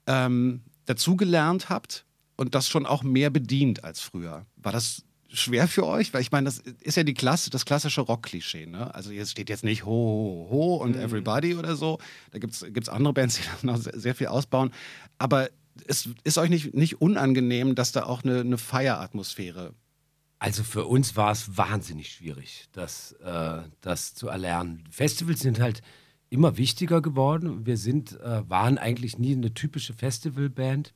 ähm, dazugelernt habt und das schon auch mehr bedient als früher. War das schwer für euch? Weil ich meine, das ist ja die Klasse, das klassische Rock-Klischee. Ne? Also es steht jetzt nicht ho, ho, ho und mhm. everybody oder so. Da gibt es andere Bands, die das noch sehr, sehr viel ausbauen. Aber es ist euch nicht, nicht unangenehm, dass da auch eine, eine Feieratmosphäre also für uns war es wahnsinnig schwierig, das, äh, das zu erlernen. Festivals sind halt immer wichtiger geworden. Wir sind, äh, waren eigentlich nie eine typische Festivalband.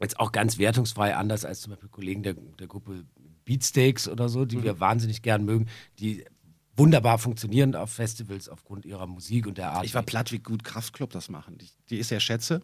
Jetzt auch ganz wertungsfrei, anders als zum Beispiel Kollegen der, der Gruppe Beatsteaks oder so, die mhm. wir wahnsinnig gern mögen, die wunderbar funktionieren auf Festivals aufgrund ihrer Musik und der Art. Ich war platt, wie gut Kraftklub das machen. Die, die ist ja Schätze.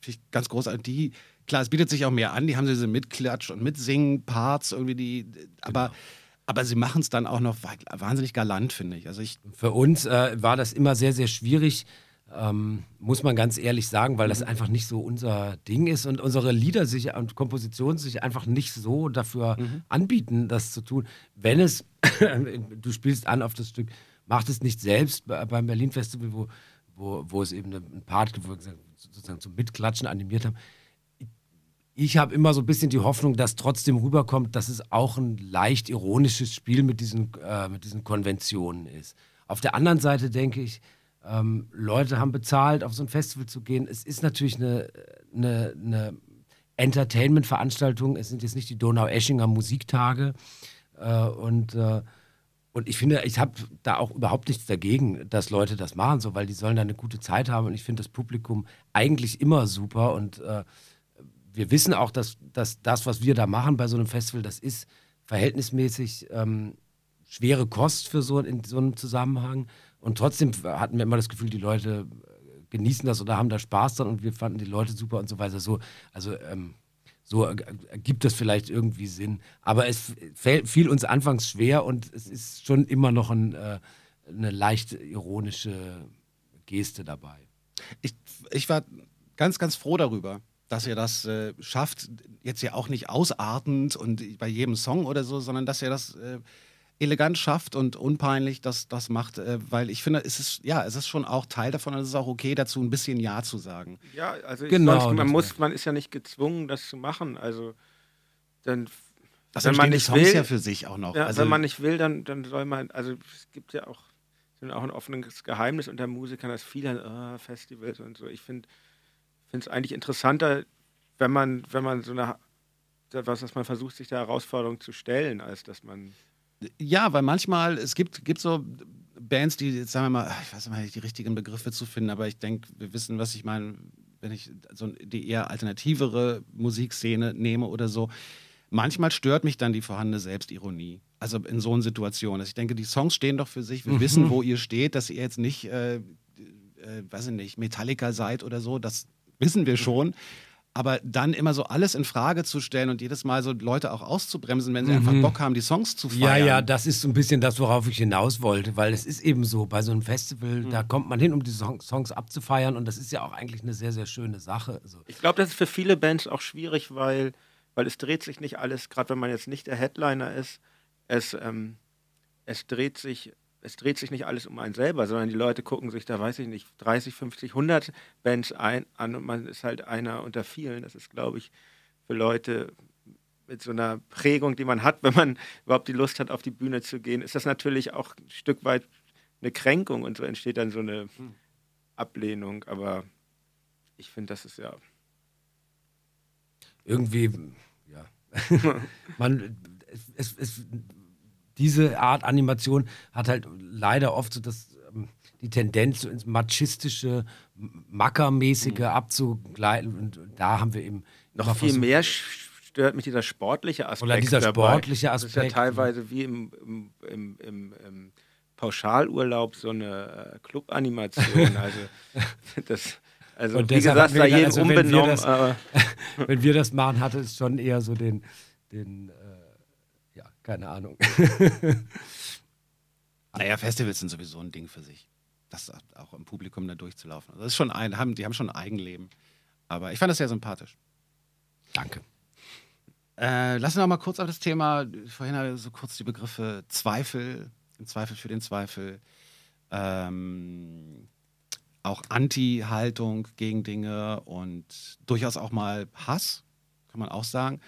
Finde ich ganz großartig. Die Klar, es bietet sich auch mehr an. Die haben diese Mitklatsch- und Mitsingen-Parts irgendwie, die, aber. Genau. Aber sie machen es dann auch noch wahnsinnig galant, finde ich. Also ich Für uns äh, war das immer sehr, sehr schwierig, ähm, muss man ganz ehrlich sagen, weil das mhm. einfach nicht so unser Ding ist und unsere Lieder sich und Kompositionen sich einfach nicht so dafür mhm. anbieten, das zu tun. Wenn es, du spielst an auf das Stück, macht es nicht selbst beim Berlin Festival, wo, wo, wo es eben ein Part wo wir sozusagen zum Mitklatschen animiert haben ich habe immer so ein bisschen die Hoffnung, dass trotzdem rüberkommt, dass es auch ein leicht ironisches Spiel mit diesen, äh, mit diesen Konventionen ist. Auf der anderen Seite denke ich, ähm, Leute haben bezahlt, auf so ein Festival zu gehen. Es ist natürlich eine, eine, eine Entertainment-Veranstaltung. Es sind jetzt nicht die Donau-Eschinger Musiktage. Äh, und, äh, und ich finde, ich habe da auch überhaupt nichts dagegen, dass Leute das machen, so, weil die sollen da eine gute Zeit haben. Und ich finde das Publikum eigentlich immer super. Und äh, wir wissen auch, dass, dass das, was wir da machen bei so einem Festival, das ist verhältnismäßig ähm, schwere Kost für so in so einem Zusammenhang. Und trotzdem hatten wir immer das Gefühl, die Leute äh, genießen das oder haben da Spaß dran und wir fanden die Leute super und so weiter. So, also ähm, so ergibt das vielleicht irgendwie Sinn. Aber es fiel uns anfangs schwer und es ist schon immer noch ein, äh, eine leicht ironische Geste dabei. Ich, ich war ganz, ganz froh darüber, dass ihr das äh, schafft, jetzt ja auch nicht ausartend und bei jedem Song oder so, sondern dass ihr das äh, elegant schafft und unpeinlich das, das macht, äh, weil ich finde, es ist, ja, es ist schon auch Teil davon und es ist auch okay, dazu ein bisschen Ja zu sagen. Ja, also genau, sonst, man muss, man ist ja nicht gezwungen, das zu machen. Also dann das wenn man nicht will, ja für sich auch noch. Ja, also, wenn man nicht will, dann, dann soll man, also es gibt ja auch, auch ein offenes Geheimnis unter Musikern, dass viele oh, Festivals und so. Ich finde, finde es eigentlich interessanter, wenn man, wenn man so eine, was, dass man versucht, sich der Herausforderung zu stellen, als dass man. Ja, weil manchmal, es gibt, gibt so Bands, die, jetzt sagen wir mal, ich weiß nicht, die richtigen Begriffe zu finden, aber ich denke, wir wissen, was ich meine, wenn ich so die eher alternativere Musikszene nehme oder so. Manchmal stört mich dann die vorhandene Selbstironie. Also in so einer Situation. Also ich denke, die Songs stehen doch für sich. Wir mhm. wissen, wo ihr steht, dass ihr jetzt nicht, äh, äh, weiß ich nicht, Metallica seid oder so. Das, wissen wir schon. Aber dann immer so alles in Frage zu stellen und jedes Mal so Leute auch auszubremsen, wenn sie mhm. einfach Bock haben, die Songs zu feiern. Ja, ja, das ist so ein bisschen das, worauf ich hinaus wollte, weil es ist eben so, bei so einem Festival, mhm. da kommt man hin, um die Songs abzufeiern und das ist ja auch eigentlich eine sehr, sehr schöne Sache. Also ich glaube, das ist für viele Bands auch schwierig, weil, weil es dreht sich nicht alles, gerade wenn man jetzt nicht der Headliner ist, es, ähm, es dreht sich es dreht sich nicht alles um einen selber, sondern die Leute gucken sich da, weiß ich nicht, 30, 50, 100 Bands ein, an und man ist halt einer unter vielen. Das ist, glaube ich, für Leute mit so einer Prägung, die man hat, wenn man überhaupt die Lust hat, auf die Bühne zu gehen, ist das natürlich auch ein Stück weit eine Kränkung und so entsteht dann so eine hm. Ablehnung. Aber ich finde, das ist ja. Irgendwie, ja. man, es, es, diese Art Animation hat halt leider oft so das, ähm, die Tendenz, so ins machistische, mackermäßige mhm. abzugleiten. Und da haben wir eben. Noch viel mehr stört mich dieser sportliche Aspekt. Oder dieser dabei. sportliche Aspekt. Das ist ja teilweise wie im, im, im, im, im Pauschalurlaub so eine äh, Clubanimation. also das. Also, und wie gesagt, da jeden also, umbenommen. Wenn wir, das, wenn wir das machen, hatte es schon eher so den, den äh, keine Ahnung. naja, Festivals sind sowieso ein Ding für sich. Das auch im Publikum da durchzulaufen. Also das ist schon ein, haben, die haben schon ein Eigenleben. Aber ich fand das sehr sympathisch. Danke. Äh, lassen wir noch mal kurz auf das Thema, vorhin so kurz die Begriffe Zweifel, im Zweifel für den Zweifel, ähm, auch Anti-Haltung gegen Dinge und durchaus auch mal Hass, kann man auch sagen.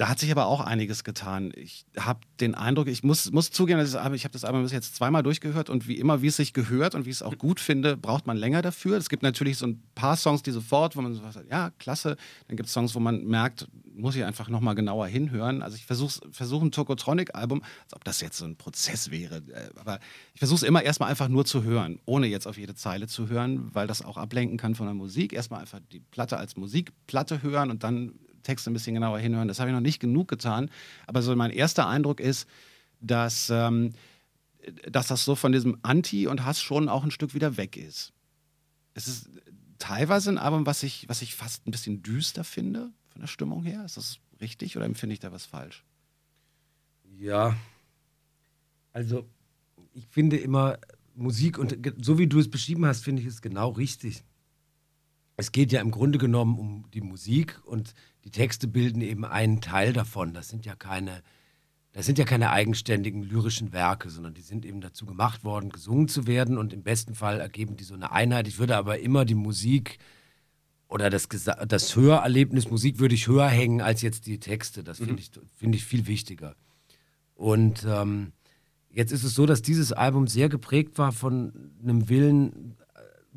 Da hat sich aber auch einiges getan. Ich habe den Eindruck, ich muss, muss zugeben, ich habe das Album jetzt zweimal durchgehört und wie immer, wie es sich gehört und wie ich es auch gut finde, braucht man länger dafür. Es gibt natürlich so ein paar Songs, die sofort, wo man so sagt, ja, klasse. Dann gibt es Songs, wo man merkt, muss ich einfach nochmal genauer hinhören. Also ich versuche versuch ein Tokotronic-Album, als ob das jetzt so ein Prozess wäre, äh, aber ich versuche es immer erstmal einfach nur zu hören, ohne jetzt auf jede Zeile zu hören, weil das auch ablenken kann von der Musik. Erstmal einfach die Platte als Musikplatte hören und dann Texte ein bisschen genauer hinhören. Das habe ich noch nicht genug getan. Aber so mein erster Eindruck ist, dass, ähm, dass das so von diesem Anti und Hass schon auch ein Stück wieder weg ist. Es ist teilweise ein Album, was ich, was ich fast ein bisschen düster finde, von der Stimmung her. Ist das richtig oder empfinde ich da was falsch? Ja, also ich finde immer Musik und so wie du es beschrieben hast, finde ich es genau richtig. Es geht ja im Grunde genommen um die Musik und die Texte bilden eben einen Teil davon. Das sind ja keine, das sind ja keine eigenständigen lyrischen Werke, sondern die sind eben dazu gemacht worden, gesungen zu werden und im besten Fall ergeben die so eine Einheit. Ich würde aber immer die Musik oder das, das Hörerlebnis Musik würde ich höher hängen als jetzt die Texte. Das finde mhm. ich, find ich viel wichtiger. Und ähm, jetzt ist es so, dass dieses Album sehr geprägt war von einem Willen,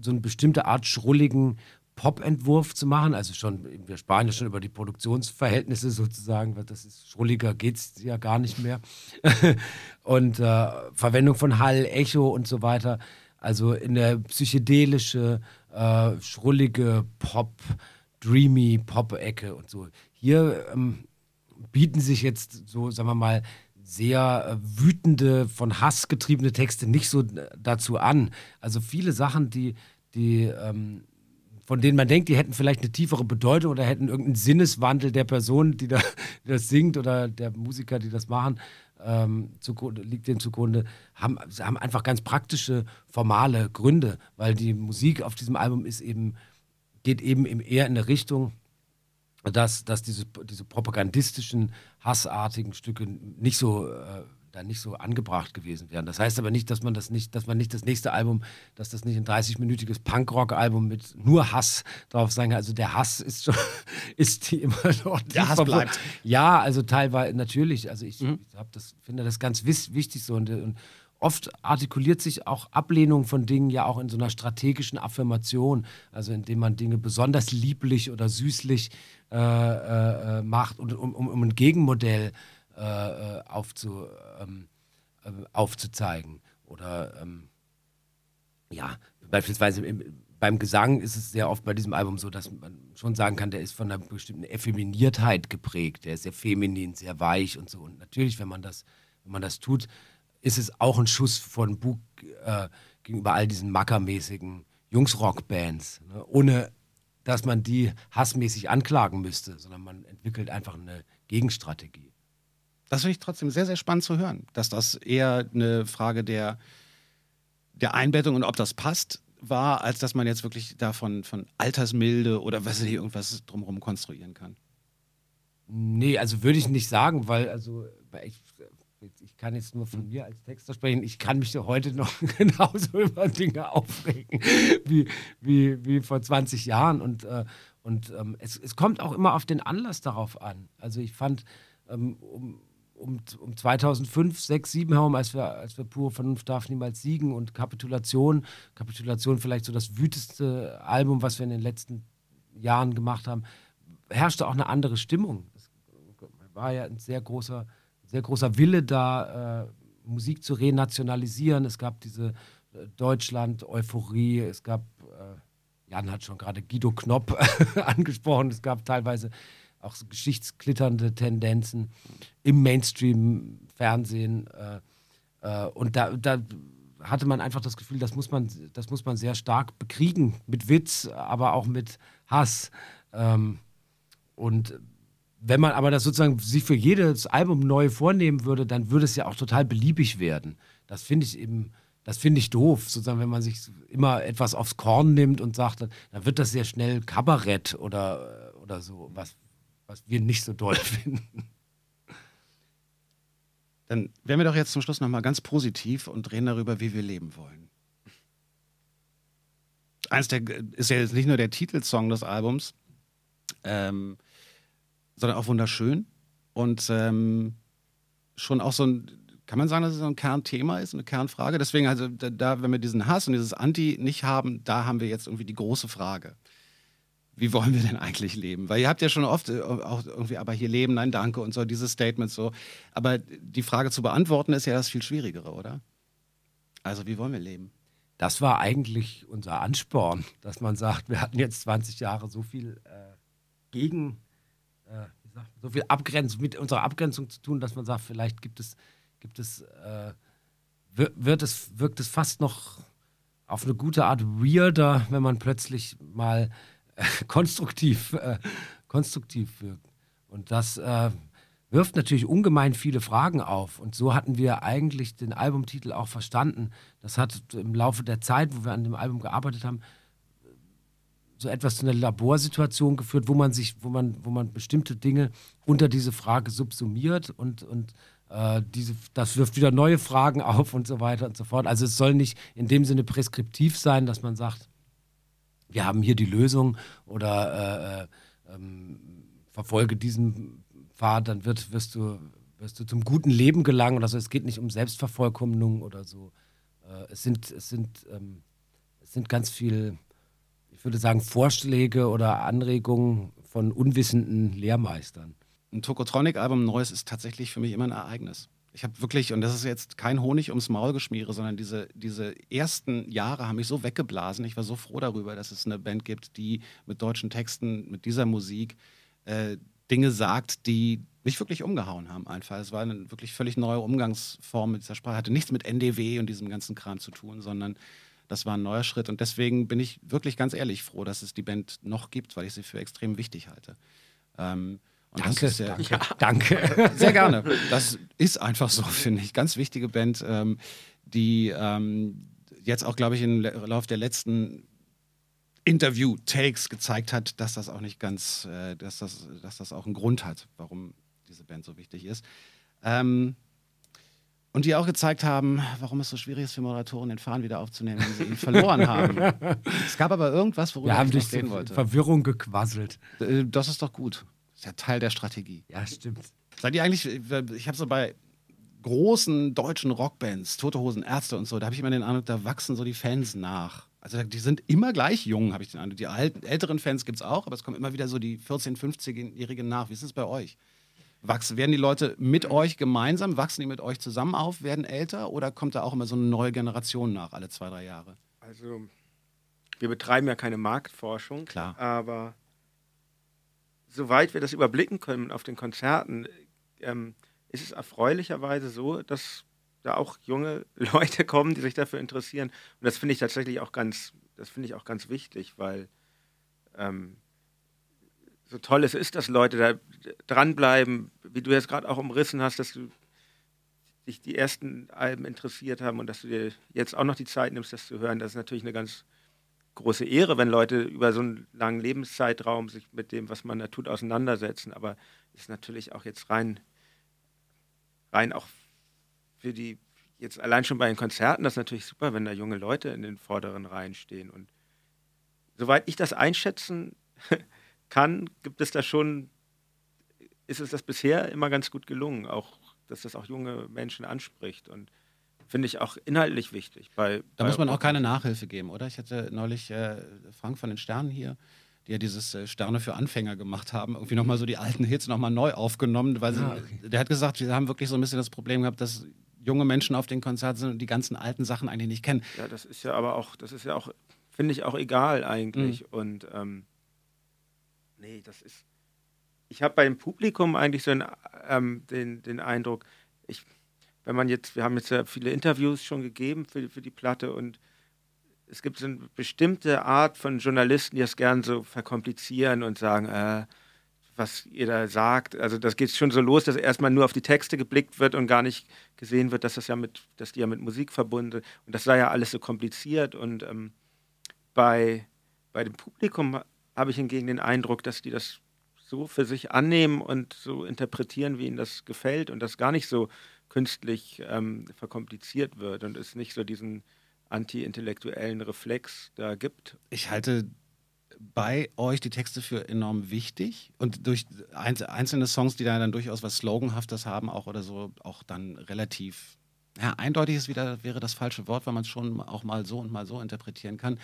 so eine bestimmte Art schrulligen Pop-Entwurf zu machen. Also schon, wir sparen ja schon über die Produktionsverhältnisse sozusagen, weil das ist schrulliger geht es ja gar nicht mehr. und äh, Verwendung von Hall, Echo und so weiter. Also in der psychedelische, äh, schrullige Pop, dreamy Pop-Ecke und so. Hier ähm, bieten sich jetzt so, sagen wir mal, sehr äh, wütende, von Hass getriebene Texte nicht so dazu an. Also viele Sachen, die, die ähm, von denen man denkt, die hätten vielleicht eine tiefere Bedeutung oder hätten irgendeinen Sinneswandel der Person, die, da, die das singt oder der Musiker, die das machen, ähm, zugrunde, liegt denen zugrunde, haben, haben einfach ganz praktische, formale Gründe, weil die Musik auf diesem Album ist eben, geht eben eher in eine Richtung, dass, dass diese, diese propagandistischen, hassartigen Stücke nicht so äh, da nicht so angebracht gewesen wären. Das heißt aber nicht, dass man das nicht, dass man nicht das nächste Album, dass das nicht ein 30-minütiges Punkrock-Album mit nur Hass drauf sein kann. Also der Hass ist schon, ist die immer noch. Der Hass bleibt. Ja, also teilweise natürlich. Also ich, mhm. ich das, finde das ganz wichtig so und, und oft artikuliert sich auch Ablehnung von Dingen ja auch in so einer strategischen Affirmation, also indem man Dinge besonders lieblich oder süßlich äh, äh, äh macht und um, um, um ein Gegenmodell äh, äh, aufzu, ähm, äh, aufzuzeigen. Oder ähm, ja, beispielsweise im, beim Gesang ist es sehr oft bei diesem Album so, dass man schon sagen kann, der ist von einer bestimmten Effeminiertheit geprägt. Der ist sehr feminin, sehr weich und so. Und natürlich, wenn man das, wenn man das tut, ist es auch ein Schuss von Bug äh, gegenüber all diesen mackermäßigen Jungsrock-Bands. Ne? Ohne dass man die hassmäßig anklagen müsste, sondern man entwickelt einfach eine Gegenstrategie. Das finde ich trotzdem sehr, sehr spannend zu hören, dass das eher eine Frage der, der Einbettung und ob das passt war, als dass man jetzt wirklich davon von Altersmilde oder was weiß ich, irgendwas drumherum konstruieren kann. Nee, also würde ich nicht sagen, weil also ich ich kann jetzt nur von mir als Texter sprechen, ich kann mich heute noch genauso über Dinge aufregen wie, wie, wie vor 20 Jahren. Und, äh, und ähm, es, es kommt auch immer auf den Anlass darauf an. Also ich fand, ähm, um, um, um 2005, 6, 7 herum, als wir, als wir pure Vernunft darf niemals siegen und Kapitulation, Kapitulation vielleicht so das wütendste Album, was wir in den letzten Jahren gemacht haben, herrschte auch eine andere Stimmung. Es war ja ein sehr großer sehr großer Wille da, äh, Musik zu renationalisieren. Es gab diese äh, Deutschland-Euphorie, es gab, äh, Jan hat schon gerade Guido Knopp angesprochen, es gab teilweise auch so geschichtsklitternde Tendenzen im Mainstream-Fernsehen. Äh, äh, und da, da hatte man einfach das Gefühl, das muss man, das muss man sehr stark bekriegen, mit Witz, aber auch mit Hass. Ähm, und wenn man aber das sozusagen sich für jedes Album neu vornehmen würde, dann würde es ja auch total beliebig werden. Das finde ich eben, das finde ich doof, sozusagen, wenn man sich immer etwas aufs Korn nimmt und sagt, dann, wird das sehr schnell Kabarett oder, oder so, was, was wir nicht so toll finden. Dann wären wir doch jetzt zum Schluss nochmal ganz positiv und reden darüber, wie wir leben wollen. Eins der ist ja jetzt nicht nur der Titelsong des Albums, ähm, sondern auch wunderschön und ähm, schon auch so ein, kann man sagen, dass es so ein Kernthema ist, eine Kernfrage. Deswegen, also da, wenn wir diesen Hass und dieses Anti nicht haben, da haben wir jetzt irgendwie die große Frage. Wie wollen wir denn eigentlich leben? Weil ihr habt ja schon oft äh, auch irgendwie, aber hier leben, nein, danke und so, diese Statements so. Aber die Frage zu beantworten ist ja das viel Schwierigere, oder? Also, wie wollen wir leben? Das war eigentlich unser Ansporn, dass man sagt, wir hatten jetzt 20 Jahre so viel äh, gegen äh, so viel Abgrenzung, mit unserer Abgrenzung zu tun, dass man sagt, vielleicht gibt es, gibt es, äh, wird es, wirkt es fast noch auf eine gute Art weirder, wenn man plötzlich mal konstruktiv, äh, konstruktiv wirkt. Und das äh, wirft natürlich ungemein viele Fragen auf. Und so hatten wir eigentlich den Albumtitel auch verstanden. Das hat im Laufe der Zeit, wo wir an dem Album gearbeitet haben, so etwas zu einer Laborsituation geführt, wo man sich, wo man, wo man bestimmte Dinge unter diese Frage subsumiert und, und äh, diese, das wirft wieder neue Fragen auf und so weiter und so fort. Also es soll nicht in dem Sinne preskriptiv sein, dass man sagt, wir haben hier die Lösung oder äh, äh, ähm, verfolge diesen Pfad, dann wird, wirst, du, wirst du zum guten Leben gelangen oder so. Es geht nicht um Selbstvervollkommnung oder so. Äh, es sind, es sind, ähm, es sind ganz viel ich würde sagen, Vorschläge oder Anregungen von unwissenden Lehrmeistern. Ein Tokotronic-Album Neues ist tatsächlich für mich immer ein Ereignis. Ich habe wirklich, und das ist jetzt kein Honig ums Maul geschmiere, sondern diese, diese ersten Jahre haben mich so weggeblasen. Ich war so froh darüber, dass es eine Band gibt, die mit deutschen Texten, mit dieser Musik äh, Dinge sagt, die mich wirklich umgehauen haben einfach. Es war eine wirklich völlig neue Umgangsform mit dieser Sprache. Hatte nichts mit NDW und diesem ganzen Kram zu tun, sondern das war ein neuer Schritt und deswegen bin ich wirklich ganz ehrlich froh, dass es die Band noch gibt, weil ich sie für extrem wichtig halte. Ähm, danke, ja, danke, danke. Sehr gerne. Das ist einfach so, finde ich. Ganz wichtige Band, ähm, die ähm, jetzt auch, glaube ich, im Laufe der letzten Interview-Takes gezeigt hat, dass das auch nicht ganz, äh, dass, das, dass das auch einen Grund hat, warum diese Band so wichtig ist. Ähm, und die auch gezeigt haben, warum es so schwierig ist für Moderatoren, den Faden wieder aufzunehmen, wenn sie ihn verloren haben. Es gab aber irgendwas, worüber Wir haben ich noch reden wollte. Verwirrung gequasselt. Äh, das ist doch gut. Das ist ja Teil der Strategie. Ja, stimmt. Seid ihr eigentlich, ich habe so bei großen deutschen Rockbands, Tote Hosen, Ärzte und so, da habe ich immer den Eindruck, da wachsen so die Fans nach. Also die sind immer gleich jung, habe ich den Eindruck. Die alten, älteren Fans gibt es auch, aber es kommen immer wieder so die 14-, 15-Jährigen nach. Wie ist es bei euch? Wachsen, werden die Leute mit euch gemeinsam, wachsen die mit euch zusammen auf, werden älter oder kommt da auch immer so eine neue Generation nach, alle zwei, drei Jahre? Also, wir betreiben ja keine Marktforschung, Klar. aber soweit wir das überblicken können auf den Konzerten, ähm, ist es erfreulicherweise so, dass da auch junge Leute kommen, die sich dafür interessieren. Und das finde ich tatsächlich auch ganz, das finde ich auch ganz wichtig, weil ähm, so toll es ist, dass Leute da dranbleiben, wie du jetzt gerade auch umrissen hast, dass du dich die ersten Alben interessiert haben und dass du dir jetzt auch noch die Zeit nimmst, das zu hören. Das ist natürlich eine ganz große Ehre, wenn Leute über so einen langen Lebenszeitraum sich mit dem, was man da tut, auseinandersetzen. Aber ist natürlich auch jetzt rein, rein auch für die, jetzt allein schon bei den Konzerten, das ist natürlich super, wenn da junge Leute in den vorderen Reihen stehen. Und soweit ich das einschätzen kann, gibt es da schon, ist es das bisher immer ganz gut gelungen, auch, dass das auch junge Menschen anspricht. Und finde ich auch inhaltlich wichtig. Bei, da bei muss man auch keine Nachhilfe geben, oder? Ich hatte neulich äh, Frank von den Sternen hier, die ja dieses äh, Sterne für Anfänger gemacht haben, irgendwie nochmal so die alten Hits nochmal neu aufgenommen, weil sie, ah, okay. der hat gesagt, wir haben wirklich so ein bisschen das Problem gehabt, dass junge Menschen auf den Konzerten sind und die ganzen alten Sachen eigentlich nicht kennen. Ja, das ist ja aber auch, das ist ja auch, finde ich auch egal eigentlich. Mhm. Und ähm, nee, das ist. Ich habe bei dem Publikum eigentlich so einen, ähm, den, den Eindruck, ich, wenn man jetzt, wir haben jetzt ja viele Interviews schon gegeben für, für die Platte und es gibt so eine bestimmte Art von Journalisten, die das gern so verkomplizieren und sagen, äh, was ihr da sagt. Also das geht schon so los, dass erstmal nur auf die Texte geblickt wird und gar nicht gesehen wird, dass das ja mit, dass die ja mit Musik verbunden sind. Und das sei ja alles so kompliziert. Und ähm, bei, bei dem Publikum habe ich hingegen den Eindruck, dass die das so für sich annehmen und so interpretieren, wie ihnen das gefällt und das gar nicht so künstlich ähm, verkompliziert wird und es nicht so diesen anti-intellektuellen Reflex da gibt. Ich halte bei euch die Texte für enorm wichtig und durch einzelne Songs, die da dann durchaus was Sloganhaftes haben, auch oder so, auch dann relativ ja, eindeutig ist wieder, wäre das falsche Wort, weil man es schon auch mal so und mal so interpretieren kann.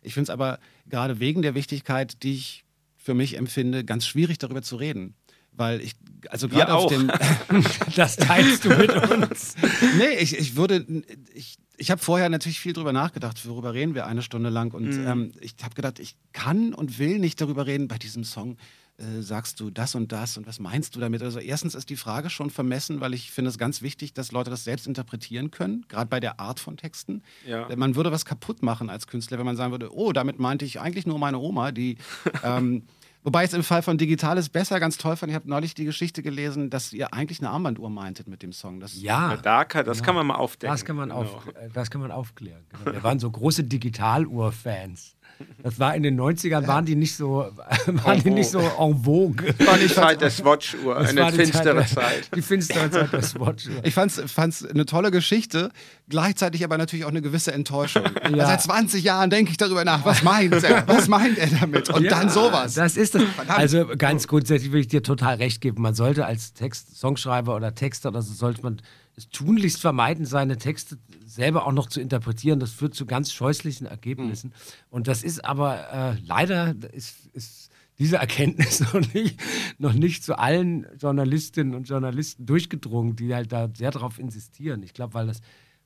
Ich finde es aber gerade wegen der Wichtigkeit, die ich für mich empfinde, ganz schwierig darüber zu reden. Weil ich, also gerade auf dem. das teilst du mit uns. nee, ich, ich würde, ich, ich habe vorher natürlich viel darüber nachgedacht, worüber reden wir eine Stunde lang. Und mhm. ähm, ich habe gedacht, ich kann und will nicht darüber reden. Bei diesem Song äh, sagst du das und das und was meinst du damit? Also erstens ist die Frage schon vermessen, weil ich finde es ganz wichtig, dass Leute das selbst interpretieren können, gerade bei der Art von Texten. Ja. Man würde was kaputt machen als Künstler, wenn man sagen würde, oh, damit meinte ich eigentlich nur meine Oma, die ähm, Wobei es im Fall von Digitales besser ganz toll fand. Ich habe neulich die Geschichte gelesen, dass ihr eigentlich eine Armbanduhr meintet mit dem Song. Das ja. Da kann, das ja. kann man mal aufdecken. Das kann man, genau. auf, das kann man aufklären. Genau. Wir waren so große Digitaluhr-Fans. Das war in den 90ern, waren die nicht so, waren die nicht so en vogue. Das war die Zeit der Swatch-Uhr, eine finstere Zeit, Zeit. Die finstere Zeit der Swatch-Uhr. Ich fand es eine tolle Geschichte, gleichzeitig aber natürlich auch eine gewisse Enttäuschung. Ja. Seit 20 Jahren denke ich darüber nach, was meint er? Was meint er damit? Und ja, dann sowas. Das ist das. Also ganz grundsätzlich will ich dir total recht geben. Man sollte als Text, Songschreiber oder Texter oder so, sollte man es tunlichst vermeiden, seine Texte selber auch noch zu interpretieren. Das führt zu ganz scheußlichen Ergebnissen. Mhm. Und das ist aber äh, leider ist, ist diese Erkenntnis noch nicht, noch nicht zu allen Journalistinnen und Journalisten durchgedrungen, die halt da sehr darauf insistieren. Ich glaube, weil das,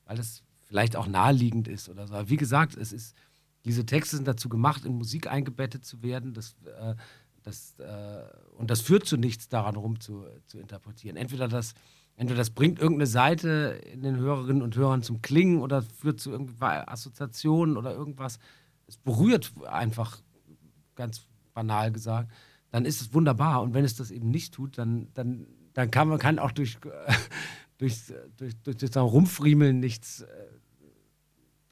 weil das vielleicht auch naheliegend ist oder so. Aber wie gesagt, es ist, diese Texte sind dazu gemacht, in Musik eingebettet zu werden. Das, äh, das, äh, und das führt zu nichts, daran rum zu, zu interpretieren. Entweder das Entweder das bringt irgendeine Seite in den Hörerinnen und Hörern zum Klingen oder führt zu irgendwie Assoziationen oder irgendwas. Es berührt einfach, ganz banal gesagt. Dann ist es wunderbar. Und wenn es das eben nicht tut, dann, dann, dann kann man kann auch durch, durch, durch, durch das Rumfriemeln nichts äh,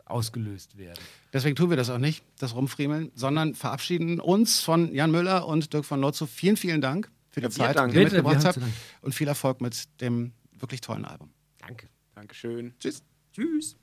ausgelöst werden. Deswegen tun wir das auch nicht, das Rumfriemeln, sondern verabschieden uns von Jan Müller und Dirk von Lotzo. Vielen, vielen Dank für die ja, Zeit, die ihr mitgebracht habt. Und viel Erfolg mit dem wirklich tollen Album. Danke. Dankeschön. Tschüss. Tschüss.